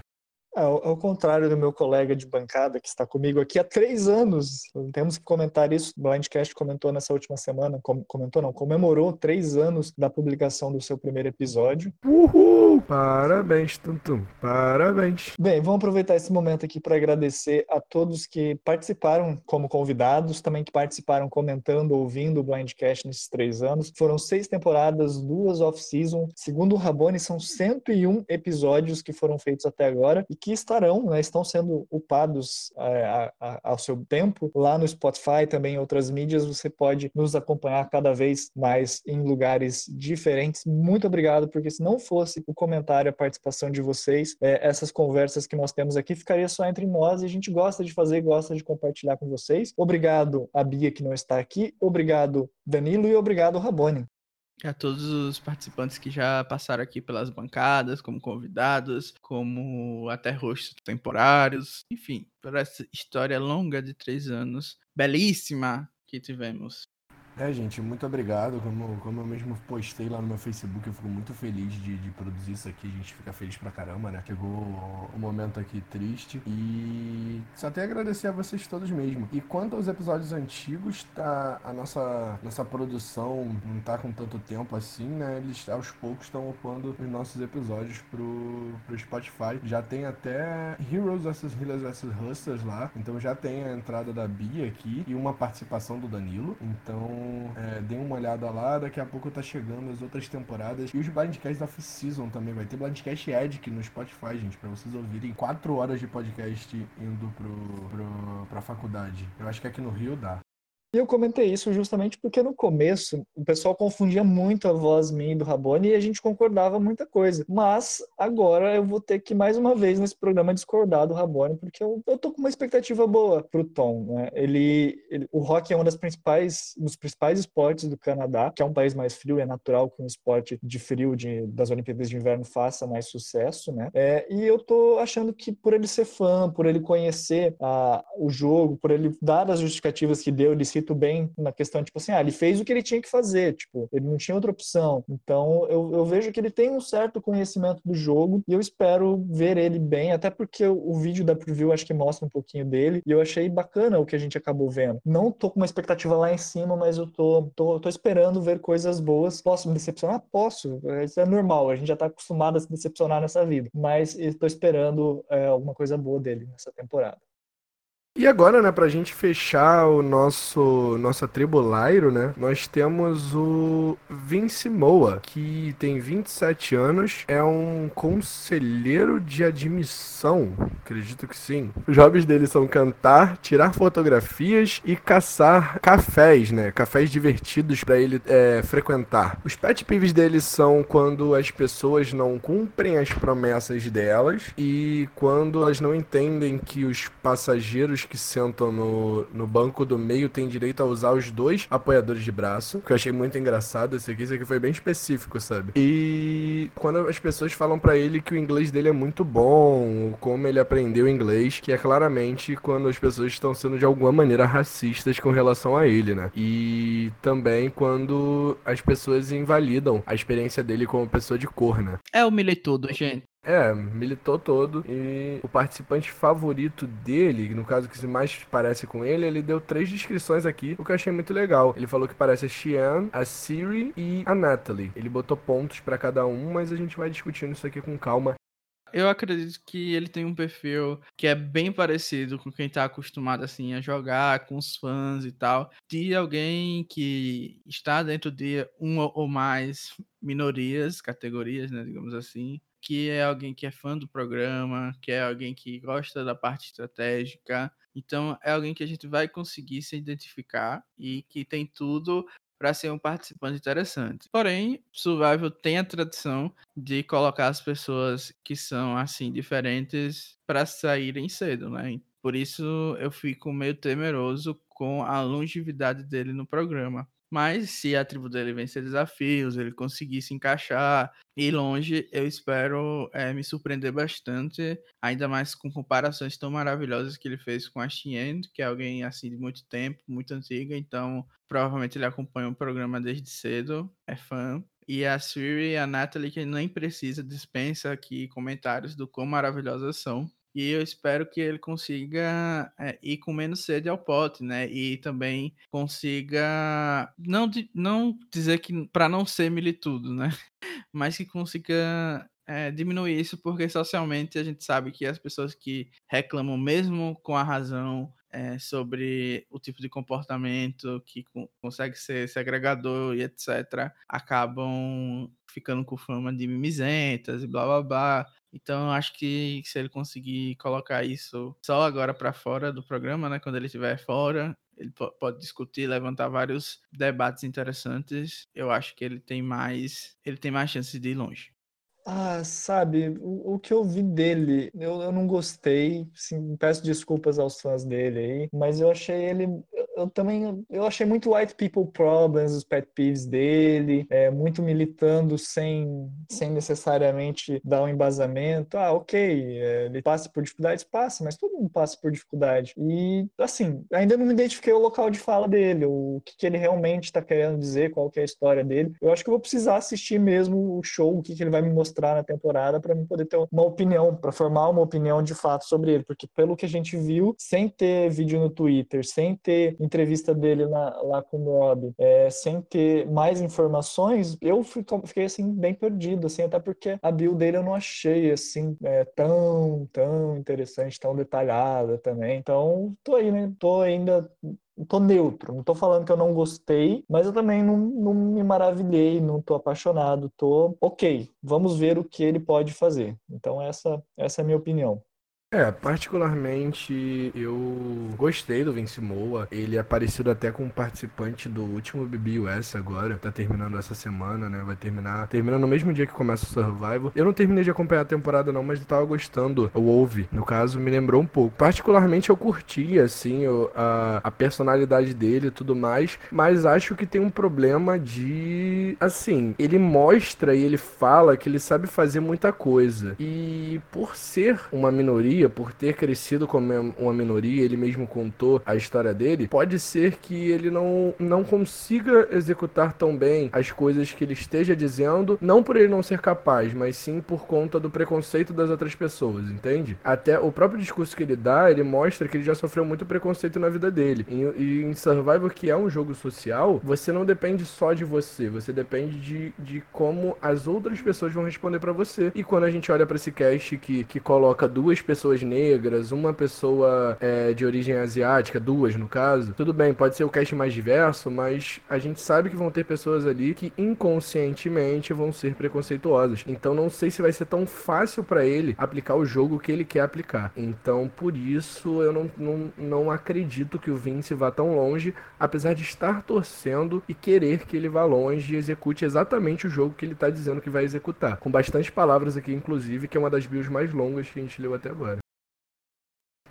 Ao, ao, contrário do meu colega de bancada que está comigo aqui há três anos, temos que comentar isso. O Blindcast comentou nessa última semana, com, comentou não, comemorou três anos da publicação do seu primeiro episódio. Uhul! Parabéns, Tuntum, parabéns. Bem, vamos aproveitar esse momento aqui para agradecer a todos que participaram como convidados, também que participaram comentando, ouvindo o Blindcast nesses três anos. Foram seis temporadas, duas off-season. Segundo o Rabone, são 101 episódios que foram feitos até agora e que estarão, né, estão sendo upados é, a, a, ao seu tempo lá no Spotify, também em outras mídias. Você pode nos acompanhar cada vez mais em lugares diferentes. Muito obrigado, porque se não fosse o comentário, a participação de vocês, é, essas conversas que nós temos aqui ficaria só entre nós e a gente gosta de fazer, gosta de compartilhar com vocês. Obrigado a Bia que não está aqui, obrigado Danilo e obrigado Rabone a todos os participantes que já passaram aqui pelas bancadas, como convidados, como até rostos temporários, enfim, por essa história longa de três anos, belíssima que tivemos. É, gente, muito obrigado. Como, como eu mesmo postei lá no meu Facebook, eu fico muito feliz de, de produzir isso aqui. A gente fica feliz pra caramba, né? Chegou o momento aqui triste. E só tenho a agradecer a vocês todos mesmo. E quanto aos episódios antigos, tá, a nossa, nossa produção não tá com tanto tempo assim, né? Eles aos poucos estão upando os nossos episódios pro, pro Spotify. Já tem até Heroes vs Healers vs Hustlers lá. Então já tem a entrada da Bia aqui e uma participação do Danilo. Então é, dê uma olhada lá. Daqui a pouco tá chegando as outras temporadas. E os Blindcasts off-season também. Vai ter Blindcast Edic no Spotify, gente, pra vocês ouvirem quatro horas de podcast indo pro, pro, pra faculdade. Eu acho que aqui no Rio dá. E eu comentei isso justamente porque no começo o pessoal confundia muito a voz minha e do Rabone e a gente concordava muita coisa. Mas agora eu vou ter que, mais uma vez, nesse programa discordar do Rabone, porque eu, eu tô com uma expectativa boa pro Tom. Né? Ele, ele, o rock é um das principais, dos principais esportes do Canadá, que é um país mais frio, é natural que um esporte de frio de, das Olimpíadas de Inverno faça mais sucesso, né? É, e eu tô achando que por ele ser fã, por ele conhecer a, o jogo, por ele dar as justificativas que deu, ele se cito bem na questão, tipo assim, ah, ele fez o que ele tinha que fazer, tipo, ele não tinha outra opção. Então, eu, eu vejo que ele tem um certo conhecimento do jogo e eu espero ver ele bem, até porque o, o vídeo da preview acho que mostra um pouquinho dele e eu achei bacana o que a gente acabou vendo. Não tô com uma expectativa lá em cima, mas eu tô, tô, tô esperando ver coisas boas. Posso me decepcionar? Posso. Isso é normal, a gente já tá acostumado a se decepcionar nessa vida. Mas estou esperando é, alguma coisa boa dele nessa temporada. E agora, né, pra gente fechar o nosso nossa tribo Lairo, né, nós temos o Vince Moa, que tem 27 anos, é um conselheiro de admissão, acredito que sim. Os hobbies dele são cantar, tirar fotografias e caçar cafés, né, cafés divertidos para ele é, frequentar. Os pet peeves dele são quando as pessoas não cumprem as promessas delas e quando elas não entendem que os passageiros que sentam no, no banco do meio têm direito a usar os dois apoiadores de braço, que eu achei muito engraçado esse aqui, esse aqui foi bem específico, sabe? E quando as pessoas falam para ele que o inglês dele é muito bom, como ele aprendeu inglês, que é claramente quando as pessoas estão sendo de alguma maneira racistas com relação a ele, né? E também quando as pessoas invalidam a experiência dele como pessoa de cor, né? É o militudo, gente. É, militou todo e o participante favorito dele, no caso que se mais parece com ele, ele deu três descrições aqui, o que eu achei muito legal. Ele falou que parece a Xian, a Siri e a Natalie. Ele botou pontos para cada um, mas a gente vai discutindo isso aqui com calma. Eu acredito que ele tem um perfil que é bem parecido com quem tá acostumado assim a jogar com os fãs e tal, de alguém que está dentro de uma ou mais minorias, categorias, né, digamos assim, que é alguém que é fã do programa, que é alguém que gosta da parte estratégica. Então, é alguém que a gente vai conseguir se identificar e que tem tudo para ser um participante interessante. Porém, Survival tem a tradição de colocar as pessoas que são assim diferentes para saírem cedo, né? Por isso eu fico meio temeroso com a longevidade dele no programa. Mas se a tribo dele vencer desafios, ele conseguir se encaixar e longe, eu espero é, me surpreender bastante, ainda mais com comparações tão maravilhosas que ele fez com a Xien, que é alguém assim de muito tempo, muito antiga, então provavelmente ele acompanha o programa desde cedo, é fã. E a Siri e a Natalie, que nem precisa, dispensa aqui comentários do quão maravilhosas são. E eu espero que ele consiga é, ir com menos sede ao pote, né? E também consiga não, não dizer que para não ser militudo, né? Mas que consiga é, diminuir isso, porque socialmente a gente sabe que as pessoas que reclamam, mesmo com a razão, é, sobre o tipo de comportamento que consegue ser segregador e etc., acabam ficando com fama de mimizentas e blá blá blá. Então, acho que se ele conseguir colocar isso só agora para fora do programa, né, quando ele estiver fora, ele pode discutir, levantar vários debates interessantes. Eu acho que ele tem mais, ele tem mais chances de ir longe. Ah, sabe, o, o que eu vi dele, eu, eu não gostei, sim, peço desculpas aos fãs dele aí, mas eu achei ele, eu também eu achei muito white people problems, os pet peeves dele, é, muito militando sem, sem necessariamente dar um embasamento. Ah, ok, é, ele passa por dificuldades, passa, mas todo mundo passa por dificuldade. E assim, ainda não me identifiquei o local de fala dele, o que, que ele realmente está querendo dizer, qual que é a história dele. Eu acho que eu vou precisar assistir mesmo o show, o que, que ele vai me mostrar na temporada para me poder ter uma opinião, para formar uma opinião de fato sobre ele, porque pelo que a gente viu, sem ter vídeo no Twitter, sem ter entrevista dele na, lá com o Rob, é, sem ter mais informações, eu fiquei assim bem perdido, assim, até porque a build dele eu não achei assim é, tão, tão interessante, tão detalhada também. Então, tô aí, né? Tô ainda tô neutro, não tô falando que eu não gostei, mas eu também não, não me maravilhei, não tô apaixonado, tô ok, vamos ver o que ele pode fazer. Então essa, essa é a minha opinião. É, particularmente eu gostei do Vince Moa. Ele é parecido até com um participante do último BBUS agora. Tá terminando essa semana, né? Vai terminar. Termina no mesmo dia que começa o Survival. Eu não terminei de acompanhar a temporada, não, mas eu tava gostando. O Wolve, no caso, me lembrou um pouco. Particularmente eu curti, assim, a, a personalidade dele e tudo mais. Mas acho que tem um problema de. Assim, ele mostra e ele fala que ele sabe fazer muita coisa. E por ser uma minoria minoria, por ter crescido como uma minoria, ele mesmo contou a história dele, pode ser que ele não, não consiga executar tão bem as coisas que ele esteja dizendo, não por ele não ser capaz, mas sim por conta do preconceito das outras pessoas, entende? Até o próprio discurso que ele dá, ele mostra que ele já sofreu muito preconceito na vida dele. E, e em Survivor, que é um jogo social, você não depende só de você, você depende de, de como as outras pessoas vão responder para você. E quando a gente olha para esse cast que, que coloca duas pessoas pessoas negras, uma pessoa é, de origem asiática, duas no caso, tudo bem, pode ser o cast mais diverso, mas a gente sabe que vão ter pessoas ali que inconscientemente vão ser preconceituosas. Então não sei se vai ser tão fácil para ele aplicar o jogo que ele quer aplicar. Então por isso eu não, não, não acredito que o Vince vá tão longe, apesar de estar torcendo e querer que ele vá longe e execute exatamente o jogo que ele está dizendo que vai executar. Com bastante palavras aqui, inclusive, que é uma das bios mais longas que a gente leu até agora.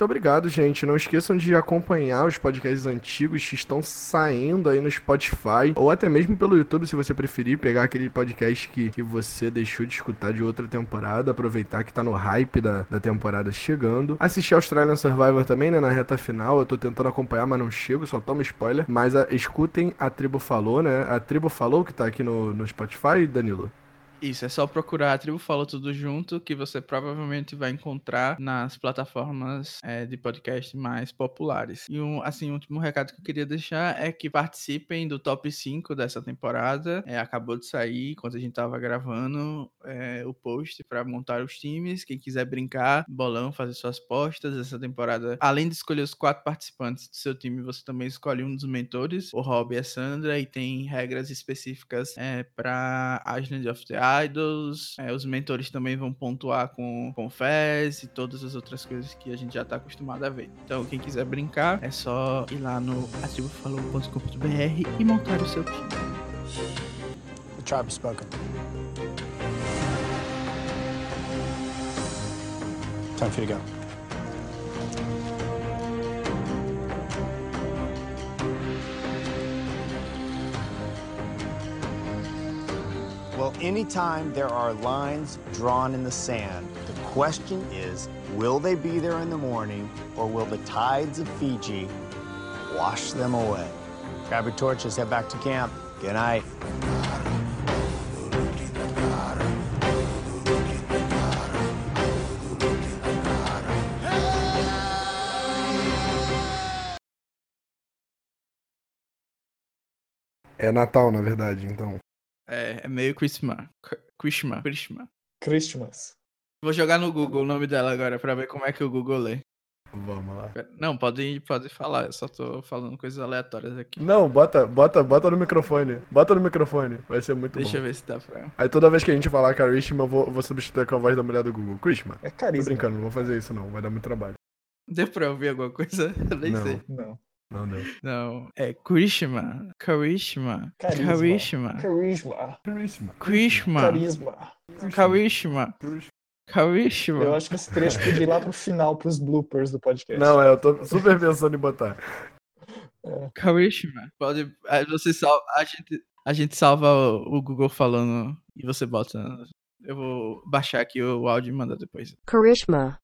Muito obrigado, gente. Não esqueçam de acompanhar os podcasts antigos que estão saindo aí no Spotify ou até mesmo pelo YouTube, se você preferir, pegar aquele podcast que, que você deixou de escutar de outra temporada, aproveitar que tá no hype da, da temporada chegando. Assistir Australian Survivor também, né, na reta final. Eu tô tentando acompanhar, mas não chego, só toma spoiler. Mas a, escutem A Tribo Falou, né? A Tribo Falou, que tá aqui no, no Spotify, Danilo. Isso, é só procurar a Tribo Falou Tudo Junto, que você provavelmente vai encontrar nas plataformas é, de podcast mais populares. E, um, assim, o último recado que eu queria deixar é que participem do top 5 dessa temporada. É, acabou de sair, enquanto a gente tava gravando, é, o post para montar os times. Quem quiser brincar, bolão, fazer suas postas. Essa temporada, além de escolher os quatro participantes do seu time, você também escolhe um dos mentores, o Rob e a Sandra, e tem regras específicas é, para Island of the idols, é, os mentores também vão pontuar com, com Fez e todas as outras coisas que a gente já tá acostumado a ver. Então, quem quiser brincar, é só ir lá no atribufalou.com.br e montar o seu time. The tribe spoken. Time for you to go. Well, anytime there are lines drawn in the sand, the question is, will they be there in the morning or will the tides of Fiji wash them away? Grab your torches, head back to camp. Good night. É Natal, na verdade, então. É, é meio Christmas. Christmas. Christmas. Christmas. Vou jogar no Google o nome dela agora pra ver como é que o Google lê. Vamos lá. Não, pode, pode falar, eu só tô falando coisas aleatórias aqui. Não, bota, bota, bota no microfone. Bota no microfone. Vai ser muito Deixa bom. eu ver se dá pra. Aí toda vez que a gente falar Karishma, eu vou, vou substituir com a voz da mulher do Google. Krishma. É Tô carisma. brincando, não vou fazer isso não. Vai dar muito trabalho. Deu pra ouvir alguma coisa? Eu nem Não. sei. Não. Não deu. Não. É Krishma. Karishma. Carisma. Karishma. Carisma. Karishma. Krishma. Carisma. Karishma. Karishma. Eu acho que esse trecho podia ir lá pro final, pros bloopers do podcast. Não, é, eu tô super pensando em botar. Karishma. Pode. Aí você salva. A gente, a gente salva o, o Google falando e você bota. Eu vou baixar aqui o áudio e mandar depois. Karishma.